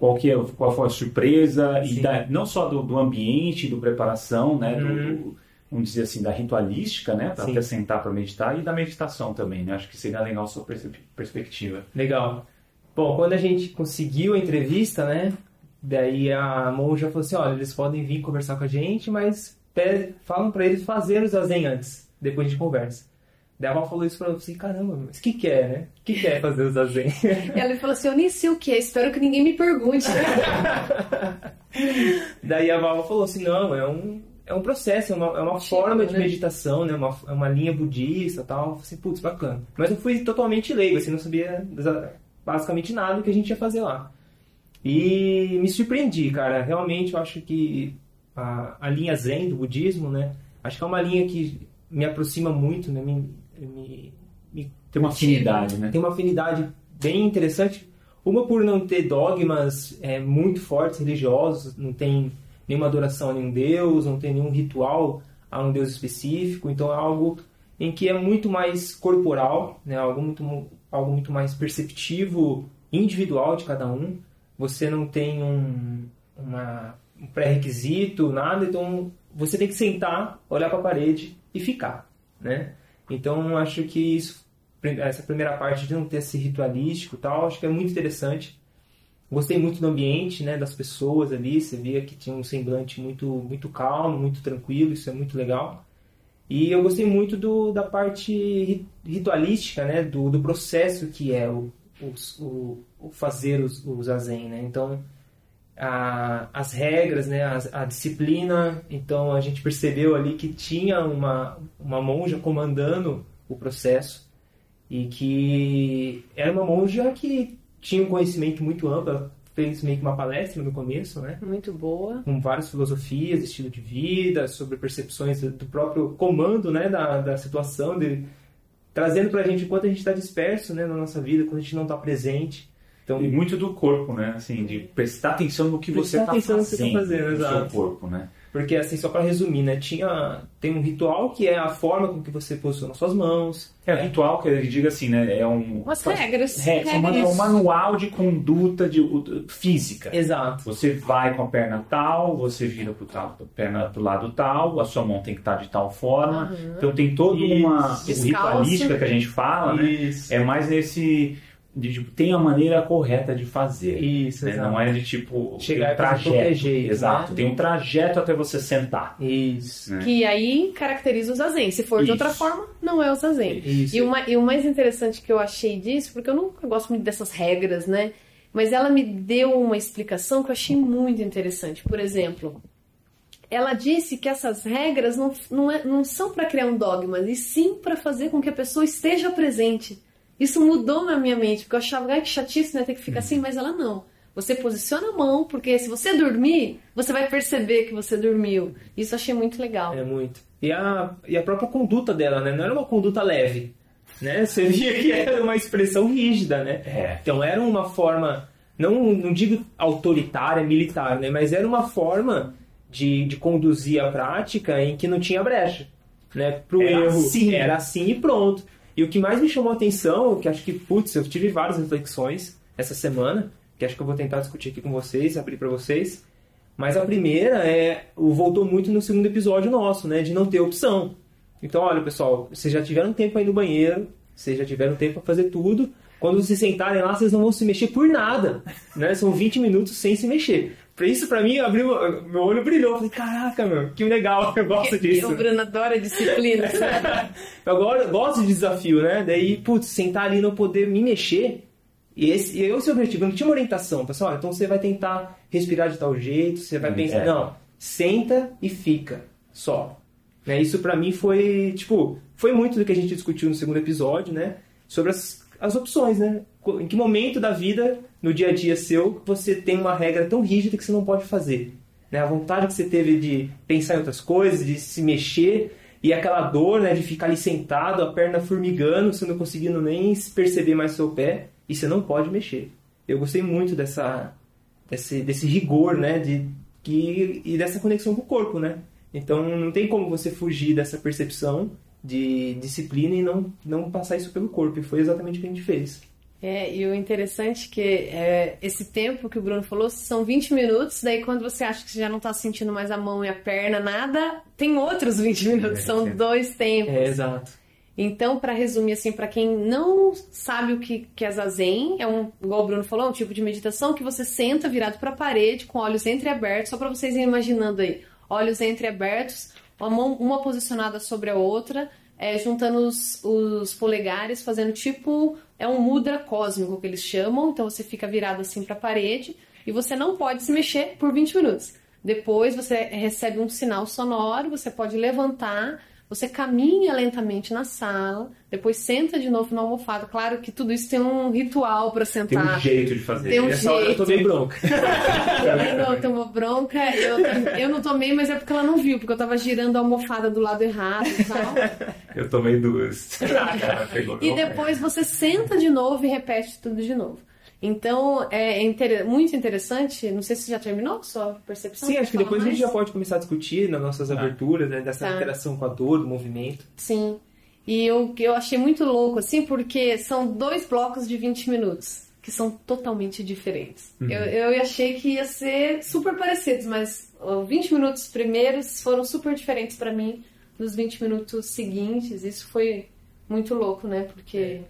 Qual, que é, qual foi a surpresa, e Sim. da- não só do, do ambiente, do preparação, né? do- Uhum. do- vamos dizer assim, da ritualística, né? Para até sentar para meditar, e da meditação também, né? Acho que seria legal a sua perspectiva. Legal. Bom, quando a gente conseguiu a entrevista, né? Daí a monja falou assim: olha, eles podem vir conversar com a gente, mas falam pra eles fazer o zazen antes, depois a gente conversa. Daí a Val falou isso pra eu assim: caramba, mas o que, que é, né? O que, que é fazer o zazen? Ela falou assim: Eu nem sei o que é, espero que ninguém me pergunte. Daí a Val falou assim: não, é um, é um processo, é uma, é uma forma de né? meditação, né? Uma, é uma linha budista e tal. Eu falei assim, putz, bacana. Mas eu fui totalmente leigo, assim, não sabia basicamente nada do que a gente ia fazer lá. E me surpreendi, cara. Realmente eu acho que a, a linha Zen do budismo, né? Acho que é uma linha que me aproxima muito, né? Me, me, me Tem uma afinidade, né? tem uma afinidade bem interessante. Uma por não ter dogmas é, muito fortes religiosos, não tem nenhuma adoração a nenhum deus, não tem nenhum ritual a um deus específico, então é algo em que é muito mais corporal, né? algo, muito, mu- algo muito mais perceptivo, individual de cada um. Você não tem um, uma- um pré-requisito, nada, então você tem que sentar, olhar para a parede e ficar. Né? Então acho que isso essa primeira parte de não ter esse ritualístico tal, acho que é muito interessante. Gostei muito do ambiente, né, das pessoas ali, você via que tinha um semblante muito, muito calmo, muito tranquilo, isso é muito legal. E eu gostei muito do, da parte ri- ritualística, né, do, do processo que é o, o, o fazer os, o zazen, né. Então, a, as regras, né, a, a disciplina, então a gente percebeu ali que tinha uma, uma monja comandando o processo e que era uma monja que tinha um conhecimento muito amplo, ela fez meio que uma palestra no começo, né? Muito boa. Com várias filosofias, estilo de vida, sobre percepções do próprio comando, né, da, da situação, de, trazendo pra gente enquanto a gente está disperso, né, na nossa vida, quando a gente não está presente. Então, E muito do corpo, né? Assim, de prestar atenção no que você está atenção fazendo, no que você tá fazendo, no seu corpo, né? Porque, assim, só para resumir, né? Tinha, tem um ritual que é a forma com que você posiciona suas mãos. É um ritual que ele diga assim, né? É um. Umas regras. É, é uma- é regras. um manual de conduta de, u- física. Exato. Você vai com a perna tal, você vira pro tal, perna pro lado tal, a sua mão tem que estar de tal forma. Então tem toda uma Isso. ritualística que a gente fala, né? Isso. É mais nesse de, tipo, tem a maneira correta de fazer. Isso, né? exato. Não é de tipo Chegar tem um de qualquer trajeto. jeito, Exato. né? Tem um trajeto até você sentar. Isso. né? Que aí caracteriza o zazen. Se for de Isso. outra forma, não é o zazen. Isso. E, uma- e o mais interessante que eu achei disso, porque eu nunca gosto muito dessas regras, né? Mas ela me deu uma explicação que eu achei muito interessante. Por exemplo, ela disse que essas regras não, não, é- não são para criar um dogma, e sim para fazer com que a pessoa esteja presente. Isso mudou na minha mente, porque eu achava, ai que chatice, né? Ter que ficar assim, mas ela não. Você posiciona a mão, porque se você dormir, você vai perceber que você dormiu. Isso eu achei muito legal. É muito. E a, e a própria conduta dela, né? Não era uma conduta leve. Né? Você via que era uma expressão rígida, né? É. Então era uma forma, não, não digo autoritária, militar, né? Mas era uma forma de, de conduzir a prática em que não tinha brecha. Né? Pro Era erro. assim. Era assim e pronto. E o que mais me chamou a atenção, que acho que, putz, eu tive várias reflexões essa semana, que acho que eu vou tentar discutir aqui com vocês, abrir para vocês. Mas a primeira é voltou muito no segundo episódio nosso, né, de não ter opção. Então, olha, pessoal, vocês já tiveram tempo ir no banheiro, vocês já tiveram tempo para fazer tudo. Quando vocês sentarem lá, vocês não vão se mexer por nada, né? São 20 minutos sem se mexer. Isso, pra mim, abriu, meu olho brilhou. Eu Falei, caraca, meu, que legal, eu gosto disso. O Bruno adora disciplina. Eu gosto de desafio, né? Daí, putz, sentar ali e não poder me mexer. E esse, e é o objetivo. Não tinha uma orientação. Pessoal, olha, então você vai tentar respirar de tal jeito, você vai Hum, pensar. é. Não, senta e fica. Só. Né? Isso pra mim foi, tipo, foi muito do que a gente discutiu no segundo episódio, né? Sobre as, as opções, né? Em que momento da vida, no dia a dia seu, você tem uma regra tão rígida que você não pode fazer. Né? A vontade que você teve de pensar em outras coisas, de se mexer, e aquela dor né, de ficar ali sentado, a perna formigando, você não conseguindo nem perceber mais seu pé, e você não pode mexer. eu gostei muito dessa desse, desse rigor, né, de que e dessa conexão com o corpo, né? Então não tem como você fugir dessa percepção de disciplina e não não passar isso pelo corpo. E foi exatamente o que a gente fez. É, e o interessante é que é, esse tempo que o Bruno falou são 20 minutos, daí quando você acha que você já não tá sentindo mais a mão e a perna, nada, tem outros 20 minutos, são dois tempos. É, exato. Então, para resumir assim, para quem não sabe o que, que é zazen, é um, igual o Bruno falou, um tipo de meditação que você senta virado para a parede com olhos entreabertos, só para vocês irem imaginando aí, olhos entreabertos, uma mão uma posicionada sobre a outra, é, juntando os, os polegares, fazendo tipo é um mudra cósmico que eles chamam, então você fica virado assim para a parede e você não pode se mexer por 20 minutos. Depois você recebe um sinal sonoro, você pode levantar, você caminha lentamente na sala, depois senta de novo na almofada. Claro que tudo isso tem um ritual para sentar. Tem um jeito de fazer. Tem um Essa hora eu jeito. tomei bronca. Ele não tomou bronca, eu, eu não tomei, mas é porque ela não viu, porque eu tava girando a almofada do lado errado e tal. Eu tomei duas. Pegou E depois você senta de novo e repete tudo de novo. Então, é inter- muito interessante. Não sei se você já terminou sua percepção. Sim, acho que depois a gente mais. já pode começar a discutir nas nossas aberturas, né, dessa Tá. interação com a dor, do movimento. Sim. E eu, eu achei muito louco, assim, porque são dois blocos de 20 minutos, que são totalmente diferentes. Uhum. Eu, eu achei que ia ser super parecidos, mas os 20 minutos primeiros foram super diferentes pra mim dos 20 minutos seguintes. Isso foi muito louco, né? Porque.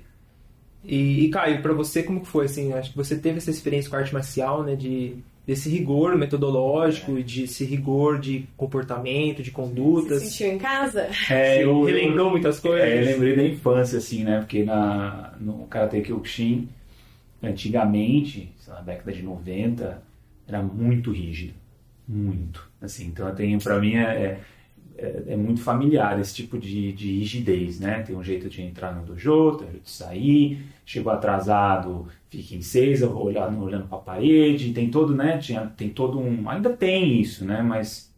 E, e Caio, pra você como que foi assim? Acho que você teve essa experiência com a arte marcial, né, de desse rigor metodológico e de esse rigor de comportamento, de Você condutas. sentiu em casa? É, eu, relembrou muitas coisas. É, eu lembrei da infância, assim, né? Porque na, no Karate Kyokushin, antigamente, sei lá, na década de 90, era muito rígido. Muito. Assim, então eu tenho, pra mim, é, é, é muito familiar esse tipo de, de rigidez, né? Tem um jeito de entrar no dojo, tem um jeito de sair, chegou atrasado, fica em seis, olhando, olhando pra parede, tem todo, né? Tinha, tem todo um. Ainda tem isso, né? Mas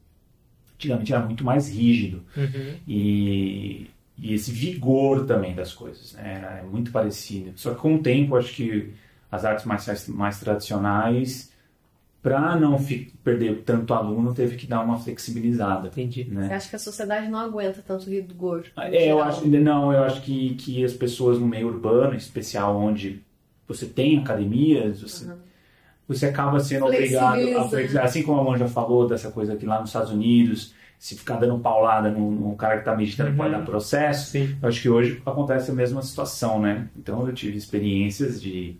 antigamente era muito mais rígido Uhum. e, e esse vigor também das coisas, né? É muito parecido. Só que com o tempo, acho que as artes marciais mais tradicionais, para não perder tanto aluno, teve que dar uma flexibilizada. Entendi. Você Né? acha que a sociedade não aguenta tanto rigor? É, eu acho, não, eu acho que, que as pessoas no meio urbano, em especial onde você tem academias, você, você acaba sendo obrigado a Flexibiliza. flexibilizar. Assim como a Mão já falou dessa coisa que lá nos Estados Unidos, se ficar dando paulada no, no cara que está meditando Uhum. pode dar processo. Sim. Eu acho que hoje acontece a mesma situação, né? Então eu tive experiências de,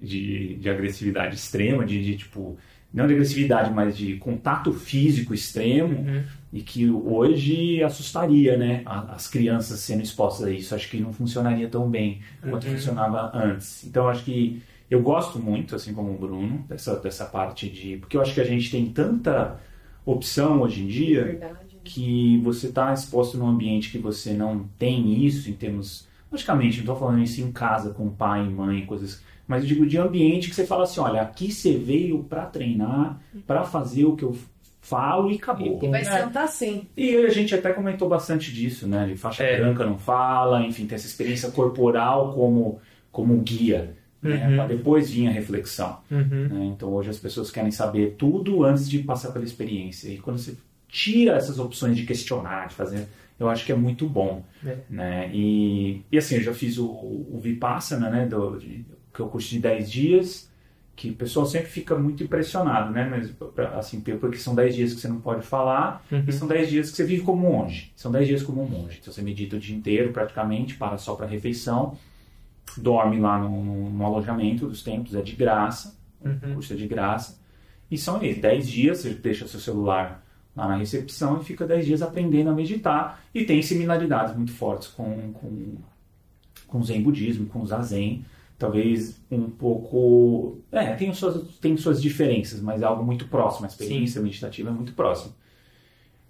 de, de agressividade extrema, de, de, tipo, não de agressividade, mas de contato físico extremo, Uhum. e que hoje assustaria, né? As crianças sendo expostas a isso. Acho que não funcionaria tão bem quanto Uhum. funcionava antes. Então eu acho que eu gosto muito, assim como o Bruno, dessa, dessa parte de. Porque eu acho que a gente tem tanta opção hoje em dia Verdade. que você está exposto num ambiente que você não tem isso em termos. Logicamente, não estou falando isso em casa com pai e mãe, coisas. Mas eu digo de ambiente que você fala assim: olha, aqui você veio para treinar, para fazer o que eu falo e acabou. E Vai né? sentar sim. E a gente até comentou bastante disso, né? De faixa É. branca não fala, enfim, tem essa experiência corporal como, como guia. Né? Uhum. Pra depois vir a reflexão. Uhum. né? Então hoje as pessoas querem saber tudo antes de passar pela experiência. E quando você tira essas opções de questionar, de fazer, eu acho que é muito bom. É. Né? E, e assim, eu já fiz o, o Vipassana, né? Do, de, que é o curso de 10 dias, que o pessoal sempre fica muito impressionado, né? Mas assim, porque são 10 dias que você não pode falar, Uhum. e são 10 dias que você vive como monge. São 10 dias como um monge. Então você medita o dia inteiro praticamente, para só para refeição, dorme lá no, no- no alojamento dos templos, é de graça, o Uhum. curso é de graça. E são eles, 10 dias, você deixa seu celular lá na recepção e fica 10 dias aprendendo a meditar. E tem similaridades muito fortes com, com, com o Zen budismo, com o Zazen. Talvez um pouco. É, tem suas, tem suas diferenças, mas é algo muito próximo. A experiência meditativa é muito próxima.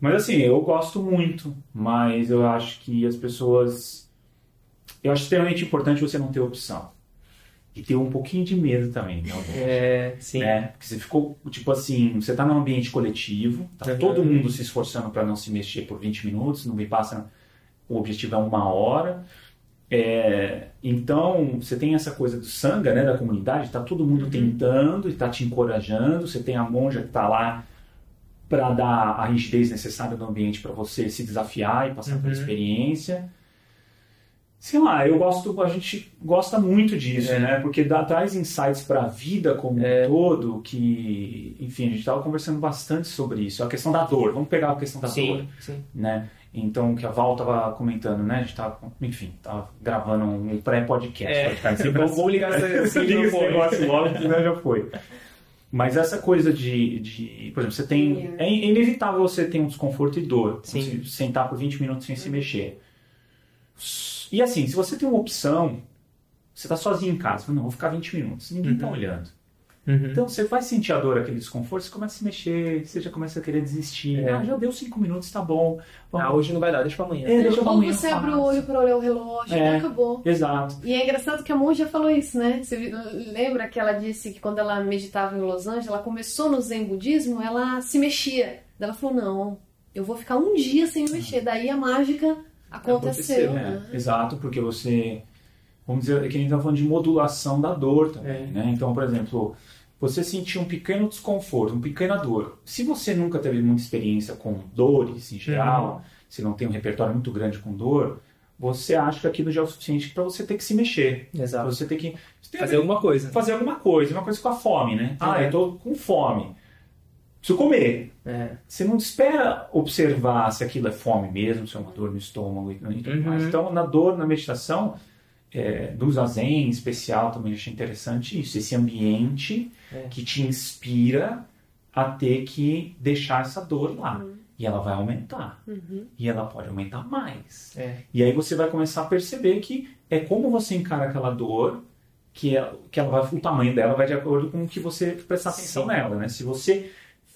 Mas assim, eu gosto muito, mas eu acho que as pessoas. Eu acho extremamente importante você não ter opção. E ter um pouquinho de medo também, né? É, sim. né? Porque você ficou, tipo assim, você tá num ambiente coletivo, tá todo mundo se esforçando para não se mexer por 20 minutos, não me passa, o objetivo é uma hora, É, então, você tem essa coisa do sanga, né, da comunidade, está todo mundo Uhum. tentando e está te encorajando. Você tem a monja que está lá para dar a rigidez necessária no ambiente para você se desafiar e passar pela Uhum. experiência. Sei lá, eu gosto, a gente gosta muito disso, É. né? Porque dá, traz insights para a vida como É. um todo, que, enfim, a gente estava conversando bastante sobre isso. A questão da dor, vamos pegar a questão da dor Sim, sim. né? Então, que a Val tava comentando, né? A gente tava, enfim, tava gravando um pré-podcast. É. pra ficar sempre Vamos- vamos ligar esse- negócio logo, que né, já foi. Mas essa coisa de, de, por exemplo, você tem. É inevitável você ter um desconforto e dor. Sim. Sentar por 20 minutos sem se mexer. E assim, se você tem uma opção, você tá sozinho em casa, não, vou ficar 20 minutos, ninguém tá Uhum. olhando. Uhum. Então você vai sentir a dor, aquele desconforto, você começa a se mexer, você já começa a querer desistir. É. Ah, já deu 5 minutos, tá bom. Vamos- Ah, hoje não vai dar, deixa pra amanhã. É, deixa pra Ou amanhã você abre o olho pra olhar o relógio É. e acabou. Exato. E é engraçado que a monja falou isso, né? Você lembra que ela disse que quando ela meditava em Los Angeles, ela começou no Zen Budismo, ela se mexia. Daí ela falou, não, eu vou ficar um dia sem me mexer. Daí a mágica aconteceu. Aconteceu, É, né? exato, porque você. Vamos dizer que a gente está falando de modulação da dor também, É. né? Então, por exemplo, você sentir um pequeno desconforto, uma pequena dor. Se você nunca teve muita experiência com dores em geral, se não tem um repertório muito grande com dor, você acha que aquilo já é o suficiente para você ter que se mexer. Pra Exato. você ter que você tem Fazer alguma coisa. fazer alguma coisa, uma coisa com a fome, né? Ah, É. eu tô com fome. Preciso comer. É. Você não espera observar se aquilo é fome mesmo, se é uma dor no estômago e tudo Uhum. mais. Então, na dor, na meditação, é, do Zazen em especial, também achei interessante isso. Esse ambiente É. que te inspira a ter que deixar essa dor lá. E ela vai aumentar. E ela pode aumentar mais. É. E aí você vai começar a perceber que é como você encara aquela dor, que, é, que ela vai, o tamanho dela vai de acordo com o que você prestar atenção Sim. nela, né? Se você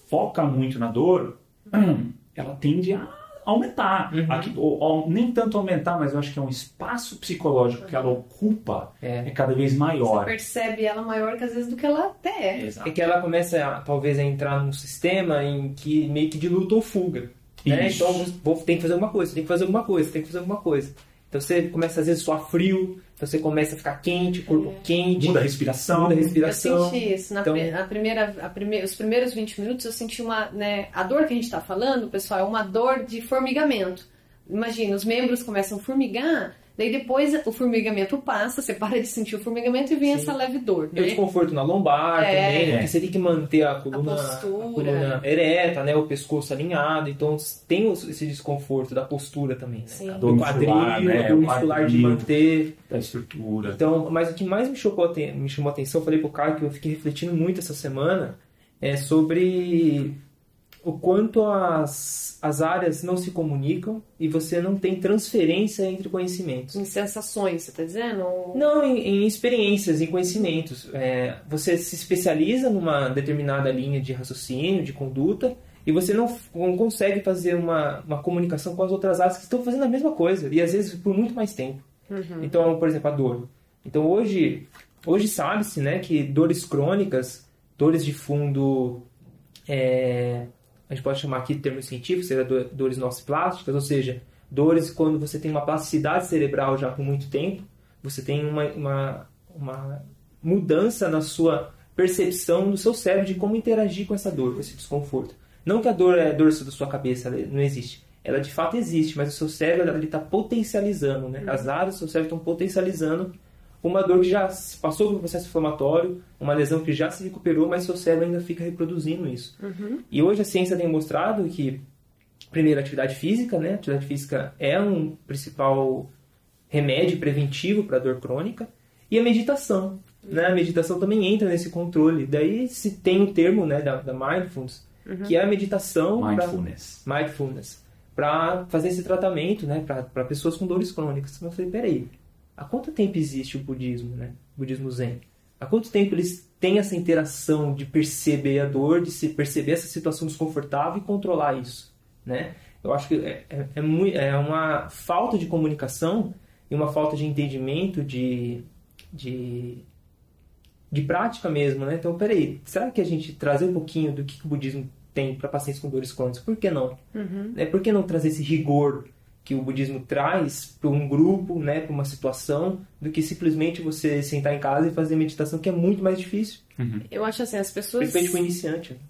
foca muito na dor, ela tende a aumentar. Uhum. Aqui, ou- ou nem tanto aumentar, mas eu acho que é um espaço psicológico que ela ocupa é, É. cada vez Você maior. percebe ela maior que às vezes do que ela até é. Exato. É que ela começa, a, talvez, a entrar num sistema em que meio que de luta ou fuga. Né? Então, vou, tem que fazer alguma coisa, tem que fazer alguma coisa, tem que fazer alguma coisa. Então, você começa, às vezes, a suar frio, então você começa a ficar quente, corpo quente, Muda a respiração. muda a Eu respiração. senti isso. Na Então- a primeira, a prime- os primeiros 20 minutos eu senti uma. Né, a dor que a gente está falando, pessoal, é uma dor de formigamento. Imagina, os membros começam a formigar, daí depois o formigamento passa, você para de sentir o formigamento e vem Sim. essa leve dor. Tem o Né? desconforto na lombar É. também, né? Porque você tem que manter a coluna, A postura. a coluna ereta, né? O pescoço alinhado. Então tem esse desconforto da postura também, né? Sim. Do Dor quadril, muscular, né? a dor O muscular de manter. Da estrutura. Então, mas o que mais me, chocou, me chamou a atenção, eu falei pro Caio que eu fiquei refletindo muito essa semana, é sobre o quanto as, as áreas não se comunicam e você não tem transferência entre conhecimentos. Em sensações, você tá dizendo? Ou- Não, em, em experiências, em conhecimentos. É, você se especializa numa determinada linha de raciocínio, de conduta, e você não, não consegue fazer uma, uma comunicação com as outras áreas que estão fazendo a mesma coisa, e às vezes por muito mais tempo. Então, por exemplo, a dor. Então, hoje, hoje sabe-se né, que dores crônicas, dores de fundo, é, a gente pode chamar aqui de termo científico, seria do- dores nociplásticas, ou seja, dores quando você tem uma plasticidade cerebral já por muito tempo, você tem uma, uma, uma mudança na sua percepção do seu cérebro de como interagir com essa dor, com esse desconforto. Não que a dor é dor da sua cabeça, não existe. Ela de fato existe, mas o seu cérebro está potencializando, né? As áreas do seu cérebro estão potencializando uma dor que já se passou pelo processo inflamatório, uma lesão que já se recuperou, mas seu cérebro ainda fica reproduzindo isso. E hoje a ciência tem mostrado que, primeiro, a atividade física, né? A atividade física é um principal remédio preventivo para a dor crônica, e a meditação. Né? A meditação também entra nesse controle. Daí se tem o termo né, da, da mindfulness, que é a meditação pra- Mindfulness. mindfulness para fazer esse tratamento, né, para pessoas com dores crônicas. Mas eu falei, peraí, há quanto tempo existe o budismo, né, o budismo zen? Há quanto tempo eles têm essa interação de perceber a dor, de se perceber essa situação desconfortável e controlar isso, né? Eu acho que é, é, é, mui- é uma falta de comunicação e uma falta de entendimento de, de, de prática mesmo, né? Então, peraí, será que a gente trazer um pouquinho do que, que o budismo tem para pacientes com dores crônicas? Por que não? Né? Por que não trazer esse rigor que o budismo traz para um grupo, né, para uma situação, do que simplesmente você sentar em casa e fazer meditação, que é muito mais difícil. Eu acho assim, as pessoas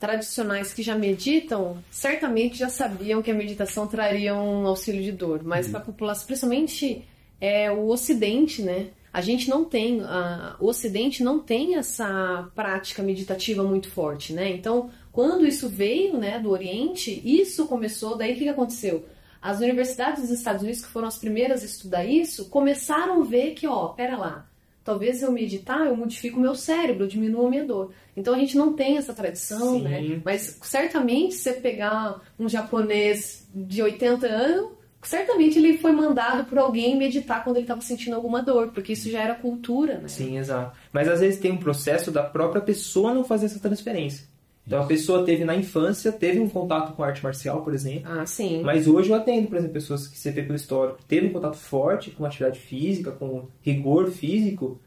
tradicionais que já meditam, certamente já sabiam que a meditação traria um auxílio de dor, mas para a população, principalmente é, o Ocidente, né? A gente não tem, a- o Ocidente não tem essa prática meditativa muito forte, né? Então, quando isso veio, né, do Oriente, isso começou. Daí o que aconteceu? As universidades dos Estados Unidos, que foram as primeiras a estudar isso, começaram a ver que, ó, pera lá, talvez eu meditar, eu modifico o meu cérebro, eu diminuo a minha dor. Então a gente não tem essa tradição, Sim. né? Mas certamente se você pegar um japonês de 80 anos, certamente ele foi mandado por alguém meditar quando ele estava sentindo alguma dor, porque isso já era cultura, né? Sim, exato. Mas às vezes tem um processo da própria pessoa não fazer essa transferência. Então a pessoa teve na infância, teve um contato com arte marcial, por exemplo. Ah, sim. Mas hoje eu atendo, por exemplo, pessoas que você vê pelo histórico, teve um contato forte com atividade física, com rigor físico,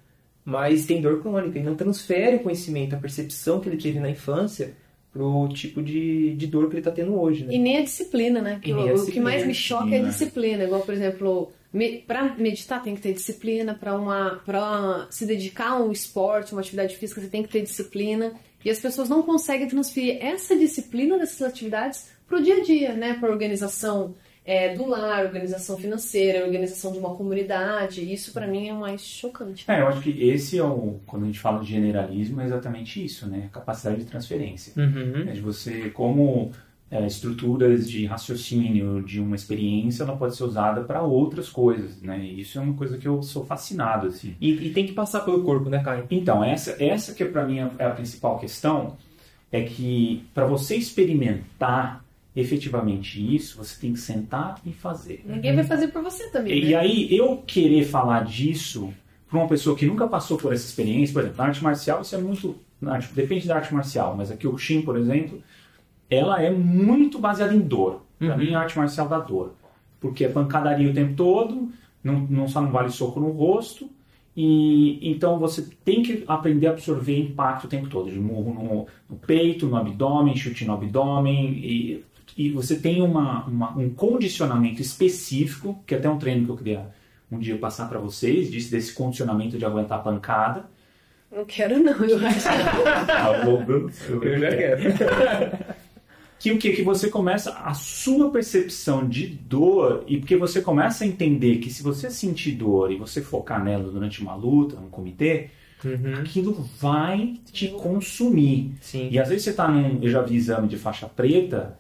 mas tem dor crônica e não transfere o conhecimento, a percepção que ele teve na infância pro tipo de, de dor que ele está tendo hoje, né? E nem a disciplina, né? Que o, nem a o que disciplina. mais me choca é a disciplina. Igual, por exemplo, me, para meditar tem que ter disciplina, para uma para se dedicar a um esporte, uma atividade física, você tem que ter disciplina. E as pessoas não conseguem transferir essa disciplina dessas atividades pro dia a dia, né? Para organização é, do lar, organização financeira, organização de uma comunidade. Isso para mim é o mais chocante. É, eu acho que esse é o. Quando a gente fala de generalismo, é exatamente isso, né? A capacidade de transferência. Uhum. É de você, como é, estruturas de raciocínio de uma experiência, ela pode ser usada para outras coisas, né? E isso é uma coisa que eu sou fascinado, assim. E, e tem que passar pelo corpo, né, Caio? Então, essa, essa que para mim é a principal questão, é que para você experimentar efetivamente isso, você tem que sentar e fazer. Ninguém vai fazer por você também. E né? aí, eu querer falar disso para uma pessoa que nunca passou por essa experiência, por exemplo, na arte marcial, isso é muito. na arte- depende da arte marcial, mas aqui o Shin, por exemplo, ela é muito baseada em dor. Para mim, a arte marcial dá dor. Porque é pancadaria o tempo todo, não, não só não vale soco no rosto, e então você tem que aprender a absorver impacto o tempo todo, de murro no, no peito, no abdômen, chute no abdômen, e, e você tem uma, uma- um condicionamento específico, que é até um treino que eu queria um dia passar para vocês, disse desse condicionamento de aguentar pancada. Não quero, não, eu acho. Vou- Eu já quero. que o que que você começa a sua percepção de dor e porque você começa a entender que se você sentir dor e você focar nela durante uma luta, um comitê, Uhum. aquilo vai te consumir. Sim. E às vezes você tá num, eu já vi exame de faixa preta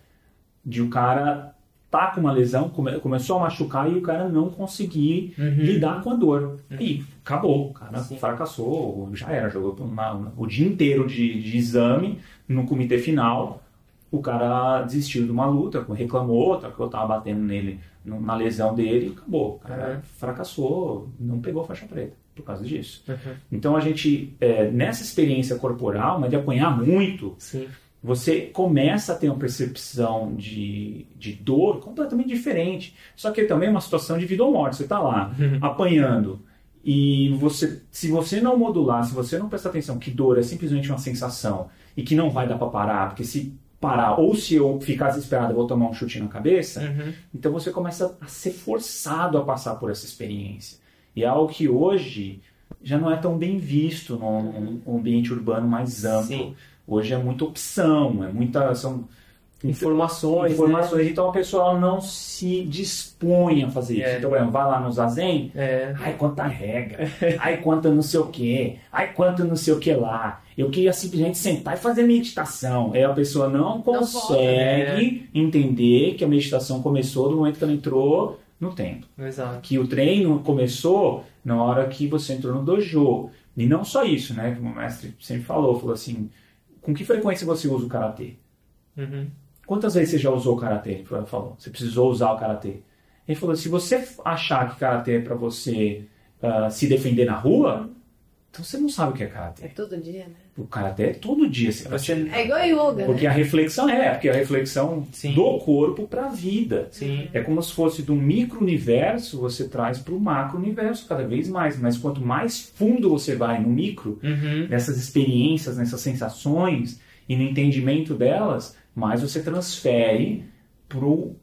de o cara tá com uma lesão, come- começou a machucar e o cara não conseguir lidar com a dor. E acabou, o cara Sim. fracassou, já era, jogou uma- o dia inteiro de, de exame no comitê final. O cara desistiu de uma luta, reclamou, tá, que eu tava batendo nele na lesão dele e acabou. O cara Uhum. fracassou, não pegou faixa preta por causa disso. Uhum. Então a gente, é, nessa experiência corporal, mas de apanhar muito, Sim. você começa a ter uma percepção de, de dor completamente diferente. Só que também é uma situação de vida ou morte. Você está lá apanhando e você, se você não modular, se você não prestar atenção que dor é simplesmente uma sensação e que não vai dar para parar, porque se parar ou se eu ficar desesperado eu vou tomar um chute na cabeça, Uhum. então você começa a ser forçado a passar por essa experiência. E é algo que hoje já não é tão bem visto num, num ambiente urbano mais amplo. Sim. Hoje é muita opção, é muita são Informações. informações, então a pessoa não se dispõe a fazer isso. É. Então, por exemplo, vai lá no Zazen, Né? É. ai quanta regra, ai quanta não sei o que, ai quanto não sei o que lá. Eu queria simplesmente sentar e fazer meditação. Aí a pessoa não consegue entender que a meditação começou no momento que ela entrou no templo Exato. que o treino começou na hora que você entrou no dojo. E não só isso, né? Que o mestre sempre falou, falou assim, com que frequência você usa o karatê? Uhum. Quantas vezes você já usou o karatê? Ele falou, você precisou usar o karatê. Ele falou, se você achar que karatê é para você ah, se defender na rua, então você não sabe o que é É karatê. todo dia, né? O karatê é todo dia. Você Você... É igual yoga, porque né? a reflexão é, porque a reflexão Sim. do corpo para a vida. Sim. É como se fosse do micro-universo, você traz para o macro-universo cada vez mais. Mas quanto mais fundo você vai no micro, Uhum. nessas experiências, nessas sensações e no entendimento delas, mais você transfere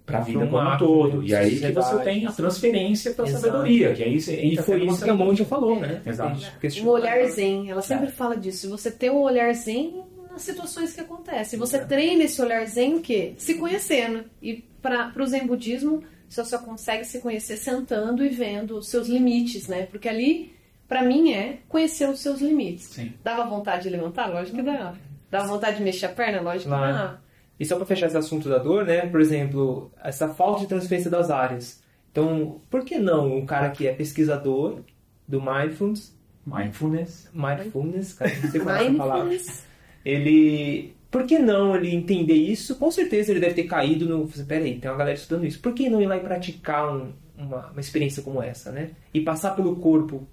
para a vida Pro como um todo. E aí que você tem a transferência para a sabedoria, que aí você E foi isso que a Monja falou, né? Exato. Um olhar zen, ela sempre fala disso. Você ter um olhar zen nas situações que acontecem. Você treina esse olhar zen o quê? Se conhecendo. E para o zen budismo, você só consegue se conhecer sentando e vendo os seus limites, né? Porque ali, para mim, é conhecer os seus limites. Sim. Dava vontade de levantar? Lógico que dá. Dava vontade de mexer a perna? Lógico que Claro. E só para fechar esse assunto da dor, né? Por exemplo, essa falta de transferência das áreas. Então, por que não um cara que é pesquisador do mindfulness, Mindfulness. mindfulness, cara, não sei qual é essa palavra. Mindfulness. Ele, por que não ele entender isso? Com certeza ele deve ter caído no, peraí, tem uma galera estudando isso. Por que não ir lá e praticar um- uma, uma experiência como essa, né? E passar pelo corpo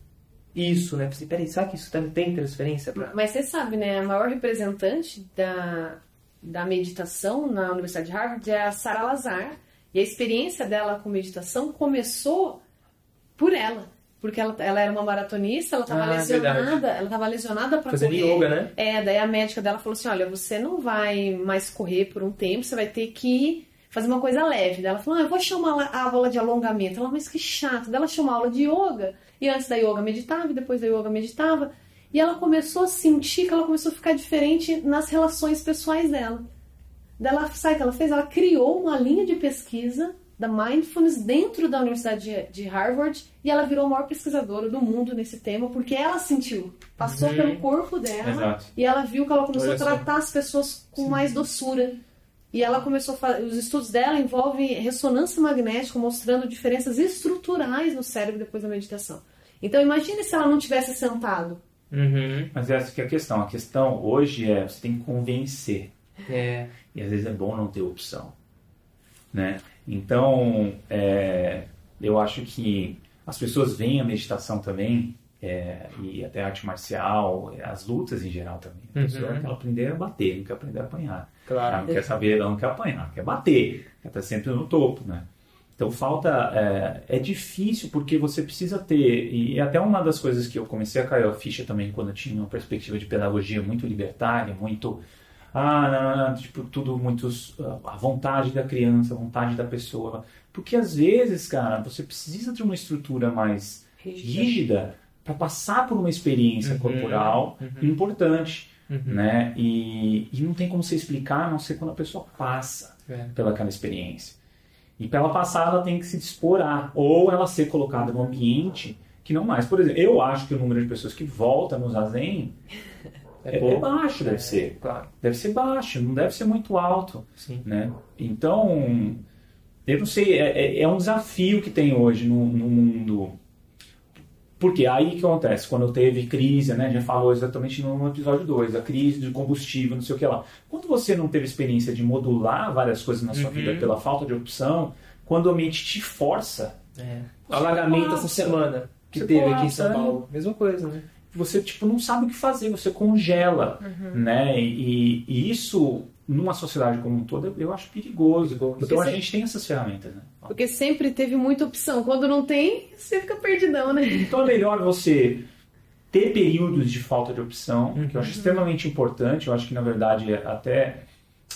isso, né? Você, peraí, será que isso também tem transferência pra... Mas você sabe, né? A maior representante da, da meditação na Universidade de Harvard é a Sarah Lazar. E a experiência dela com meditação começou por ela. Porque ela, ela era uma maratonista, ela estava Ah, lesionada, verdade. ela estava lesionada para correr. yoga, né? É, daí a médica dela falou assim: olha, você não vai mais correr por um tempo, você vai ter que fazer uma coisa leve. Daí ela falou: ah, eu vou chamar a aula de alongamento. Ela, mas que chato. Daí ela chamou a aula de yoga. E antes da yoga meditava, e depois da yoga meditava. E ela começou a sentir que ela começou a ficar diferente nas relações pessoais dela. Daí ela, sabe o que ela fez? Ela criou uma linha de pesquisa da mindfulness dentro da Universidade de- Harvard e ela virou a maior pesquisadora do mundo nesse tema porque ela sentiu, passou Uhum. pelo corpo dela Exato. e ela viu que ela começou Olha a só. tratar as pessoas com mais doçura. E ela começou a fazer. Os estudos dela envolvem ressonância magnética, mostrando diferenças estruturais no cérebro depois da meditação. Então imagine se ela não tivesse sentado. Uhum. Mas essa que é a questão. A questão hoje é você tem que convencer. É, E às vezes é bom não ter opção. Né? Então, é, eu acho que as pessoas veem a meditação também, é, e até a arte marcial, as lutas em geral também. A pessoa Uhum. quer aprender a bater, não quer aprender a apanhar. Ela claro. não quer saber, ela não quer apanhar, ela quer bater. Ela está sempre no topo, né? Então falta. É, é difícil porque você precisa ter. E é até uma das coisas que eu comecei a cair a ficha também quando eu tinha uma perspectiva de pedagogia muito libertária, muito. Ah, não, não, tipo, tudo muito. A vontade da criança, a vontade da pessoa. Porque às vezes, cara, você precisa de uma estrutura mais rígida para passar por uma experiência Uhum, corporal uhum. importante Uhum. né? E, e não tem como você explicar, a não ser quando a pessoa passa É. pelaquela experiência. E para ela passar, ela tem que se dispor a, ou ela ser colocada num ambiente que não mais. Por exemplo, eu acho que o número de pessoas que volta no Zazen é, é baixo, deve ser. Claro, Deve ser baixo, não deve ser muito alto, sim. né? Então, eu não sei, é, é- é um desafio que tem hoje no, no mundo. Porque aí o que acontece? Quando teve crise, né? Já falou exatamente no episódio 2, a crise de combustível, não sei o que lá. Quando você não teve experiência de modular várias coisas na sua Uhum. vida pela falta de opção, quando o ambiente te força, É. Alagamento essa semana que Você teve aqui em São né? Paulo. Mesma coisa, né? você tipo não sabe o que fazer, você congela, né? E, e isso numa sociedade como um todo eu acho perigoso. Perigoso. Então a Porque gente tem essas ferramentas, né? Porque sempre teve muita opção. Quando não tem, você fica perdidão, né? Então é melhor você ter períodos de falta de opção, que eu Uhum. acho extremamente importante. Eu acho que, na verdade, até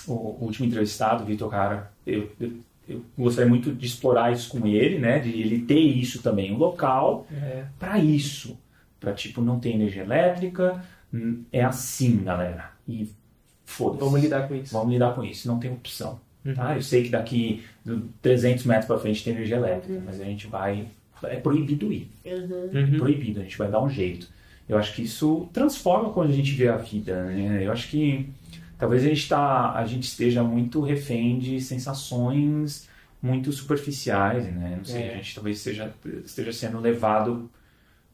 o, o último entrevistado, Vitor Cara, eu, eu, eu gostaria muito de explorar isso com ele, né? De ele ter isso também, um local É. para isso. Para, tipo, não ter energia elétrica. hum, É assim, galera. E foda-se. Vamos lidar com isso. Vamos lidar com isso, não tem opção. Uhum. Tá? Eu sei que daqui do 300 metros para frente tem energia elétrica, mas a gente vai. É proibido ir. Uhum. Proibido, a gente vai dar um jeito. Eu acho que isso transforma quando a gente vê a vida. Né? Eu acho que talvez a gente, tá, a gente esteja muito refém de sensações muito superficiais. Né? Não sei, É. a gente talvez esteja, esteja sendo levado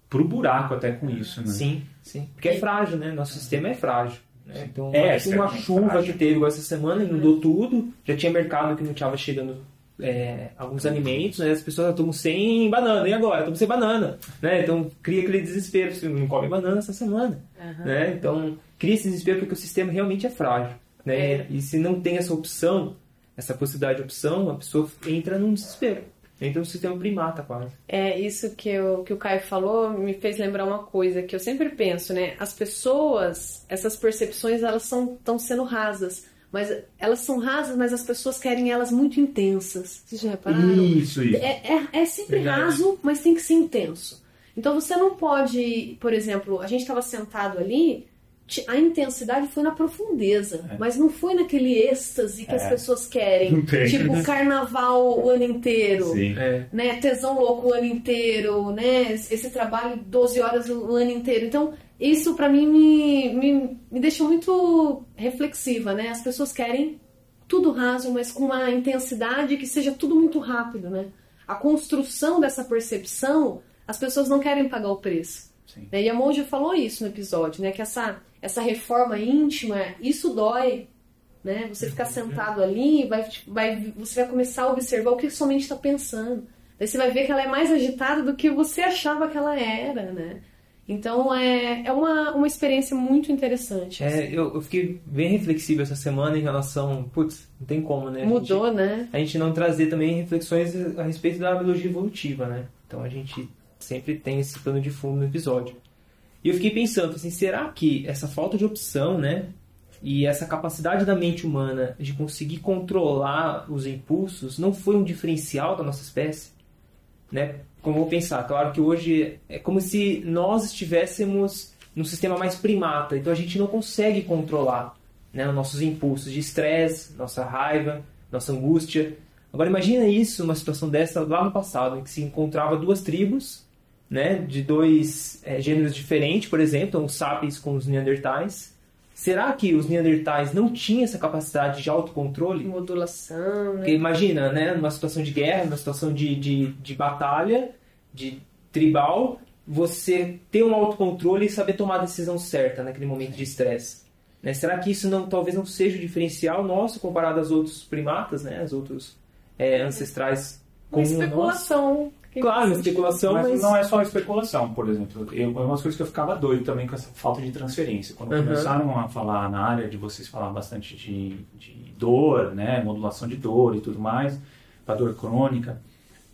pro buraco até com isso. Né? Sim, sim. Porque é frágil, né? Nosso sistema é frágil. Né? Então, É, uma extremamente chuva frágil. que teve igual essa semana inundou tudo. Já tinha mercado que não estava chegando é, alguns alimentos, né? As pessoas estão sem banana. E agora? Estamos sem banana. Né? Então cria aquele desespero. Você não come banana essa semana. Né? Então cria esse desespero porque o sistema realmente é frágil. Né? É. E se não tem essa opção, essa possibilidade de opção, a pessoa entra num desespero. Entra no sistema primata quase. É, isso que, eu, que o Caio falou me fez lembrar uma coisa que eu sempre penso, né? As pessoas, essas percepções, elas estão sendo rasas. Mas elas são rasas, mas as pessoas querem elas muito intensas. Vocês já repararam? Isso, isso. É, é, é sempre Verdade. raso, mas tem que ser intenso. Então você não pode, por exemplo, a gente estava sentado ali, a intensidade foi na profundeza, mas não foi naquele êxtase que as É. pessoas querem. Tem. Tipo carnaval o ano inteiro Sim. É. né, tesão louco o ano inteiro, né, esse trabalho 12 horas o ano inteiro. Então, isso pra mim me, me, me deixa muito reflexiva, né? As pessoas querem tudo raso, mas com uma intensidade que seja tudo muito rápido, né? A construção dessa percepção, as pessoas não querem pagar o preço. Sim. Né? E a Monja falou isso no episódio, né? Que essa, essa reforma íntima, isso dói. Né? Você ficar sentado ali, vai, vai, você vai começar a observar o que sua mente está pensando. Daí você vai ver que ela é mais agitada do que você achava que ela era, né? Então é, é uma, uma experiência muito interessante. É, eu, eu fiquei bem reflexivo essa semana em relação. Putz, não tem como, né? A gente- Mudou, né? a gente não trazer também reflexões a respeito da biologia evolutiva, né? Então a gente sempre tem esse plano de fundo no episódio. E eu fiquei pensando, assim, será que essa falta de opção, né? E essa capacidade da mente humana de conseguir controlar os impulsos não foi um diferencial da nossa espécie? Né? Como vou pensar, claro que hoje é como se nós estivéssemos num sistema mais primata, então a gente não consegue controlar né, os nossos impulsos de estresse, nossa raiva, nossa angústia. Agora imagina isso, uma situação dessa lá no passado, em que se encontrava duas tribos, né, de dois eh, gêneros diferentes, por exemplo, os sapiens com os neandertais. Será que os neandertais não tinham essa capacidade de autocontrole? Modulação, né? Porque imagina, né, numa situação de guerra, numa situação de, de, de batalha, de tribal, você ter um autocontrole e saber tomar a decisão certa naquele momento de estresse. Né? Será que isso não, talvez não seja o diferencial nosso comparado aos outros primatas, né, aos outros é, ancestrais Uma como nós? Claro, especulação, Mas, mas... não é só especulação, por exemplo. Eu, é umas coisas que eu ficava doido também com essa falta de transferência. Quando Uhum. começaram a falar na área de vocês falar bastante de, de dor, né, modulação de dor e tudo mais, para dor crônica.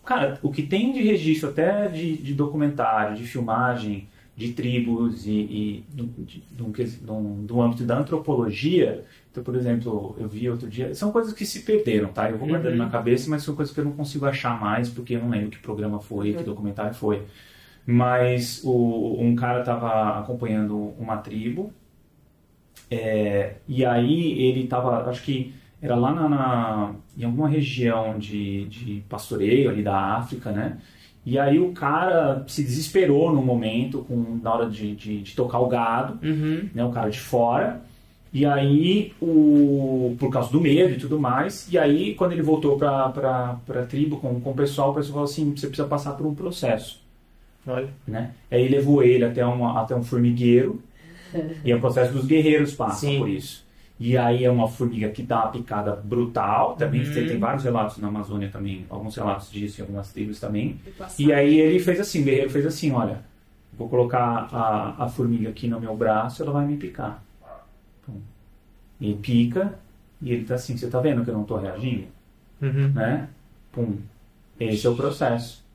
Cara, o que tem de registro até de, de documentário, de filmagem, de tribos e, e do, de, de um ques- de um- do âmbito da antropologia. Então, por exemplo, eu vi outro dia. São coisas que se perderam, tá? Eu vou guardando Uhum. na cabeça, mas são coisas que eu não consigo achar mais, porque eu não lembro que programa foi, que documentário foi. Mas o, um cara estava acompanhando uma tribo, é, e aí ele estava, acho que era lá na, na- em alguma região de, de pastoreio ali da África, né? E aí o cara se desesperou no momento, com, na hora de, de, de tocar o gado, Uhum. né, o cara de fora. E aí, o, por causa do medo e tudo mais, e aí quando ele voltou para a tribo com, com o pessoal, o pessoal falou assim, você precisa passar por um processo. Olha. Né? Aí levou ele até, uma, até um formigueiro, e é o processo dos guerreiros passam Sim. por isso. E aí é uma formiga que dá uma picada brutal, também Uhum. tem, tem vários relatos na Amazônia também, alguns relatos disso em algumas tribos também. E aí ele fez assim, o guerreiro fez assim, olha, vou colocar a, a formiga aqui no meu braço, ela vai me picar. E pica, e ele tá assim, você tá vendo que eu não tô reagindo? Uhum. Né? Pum. Esse é o processo.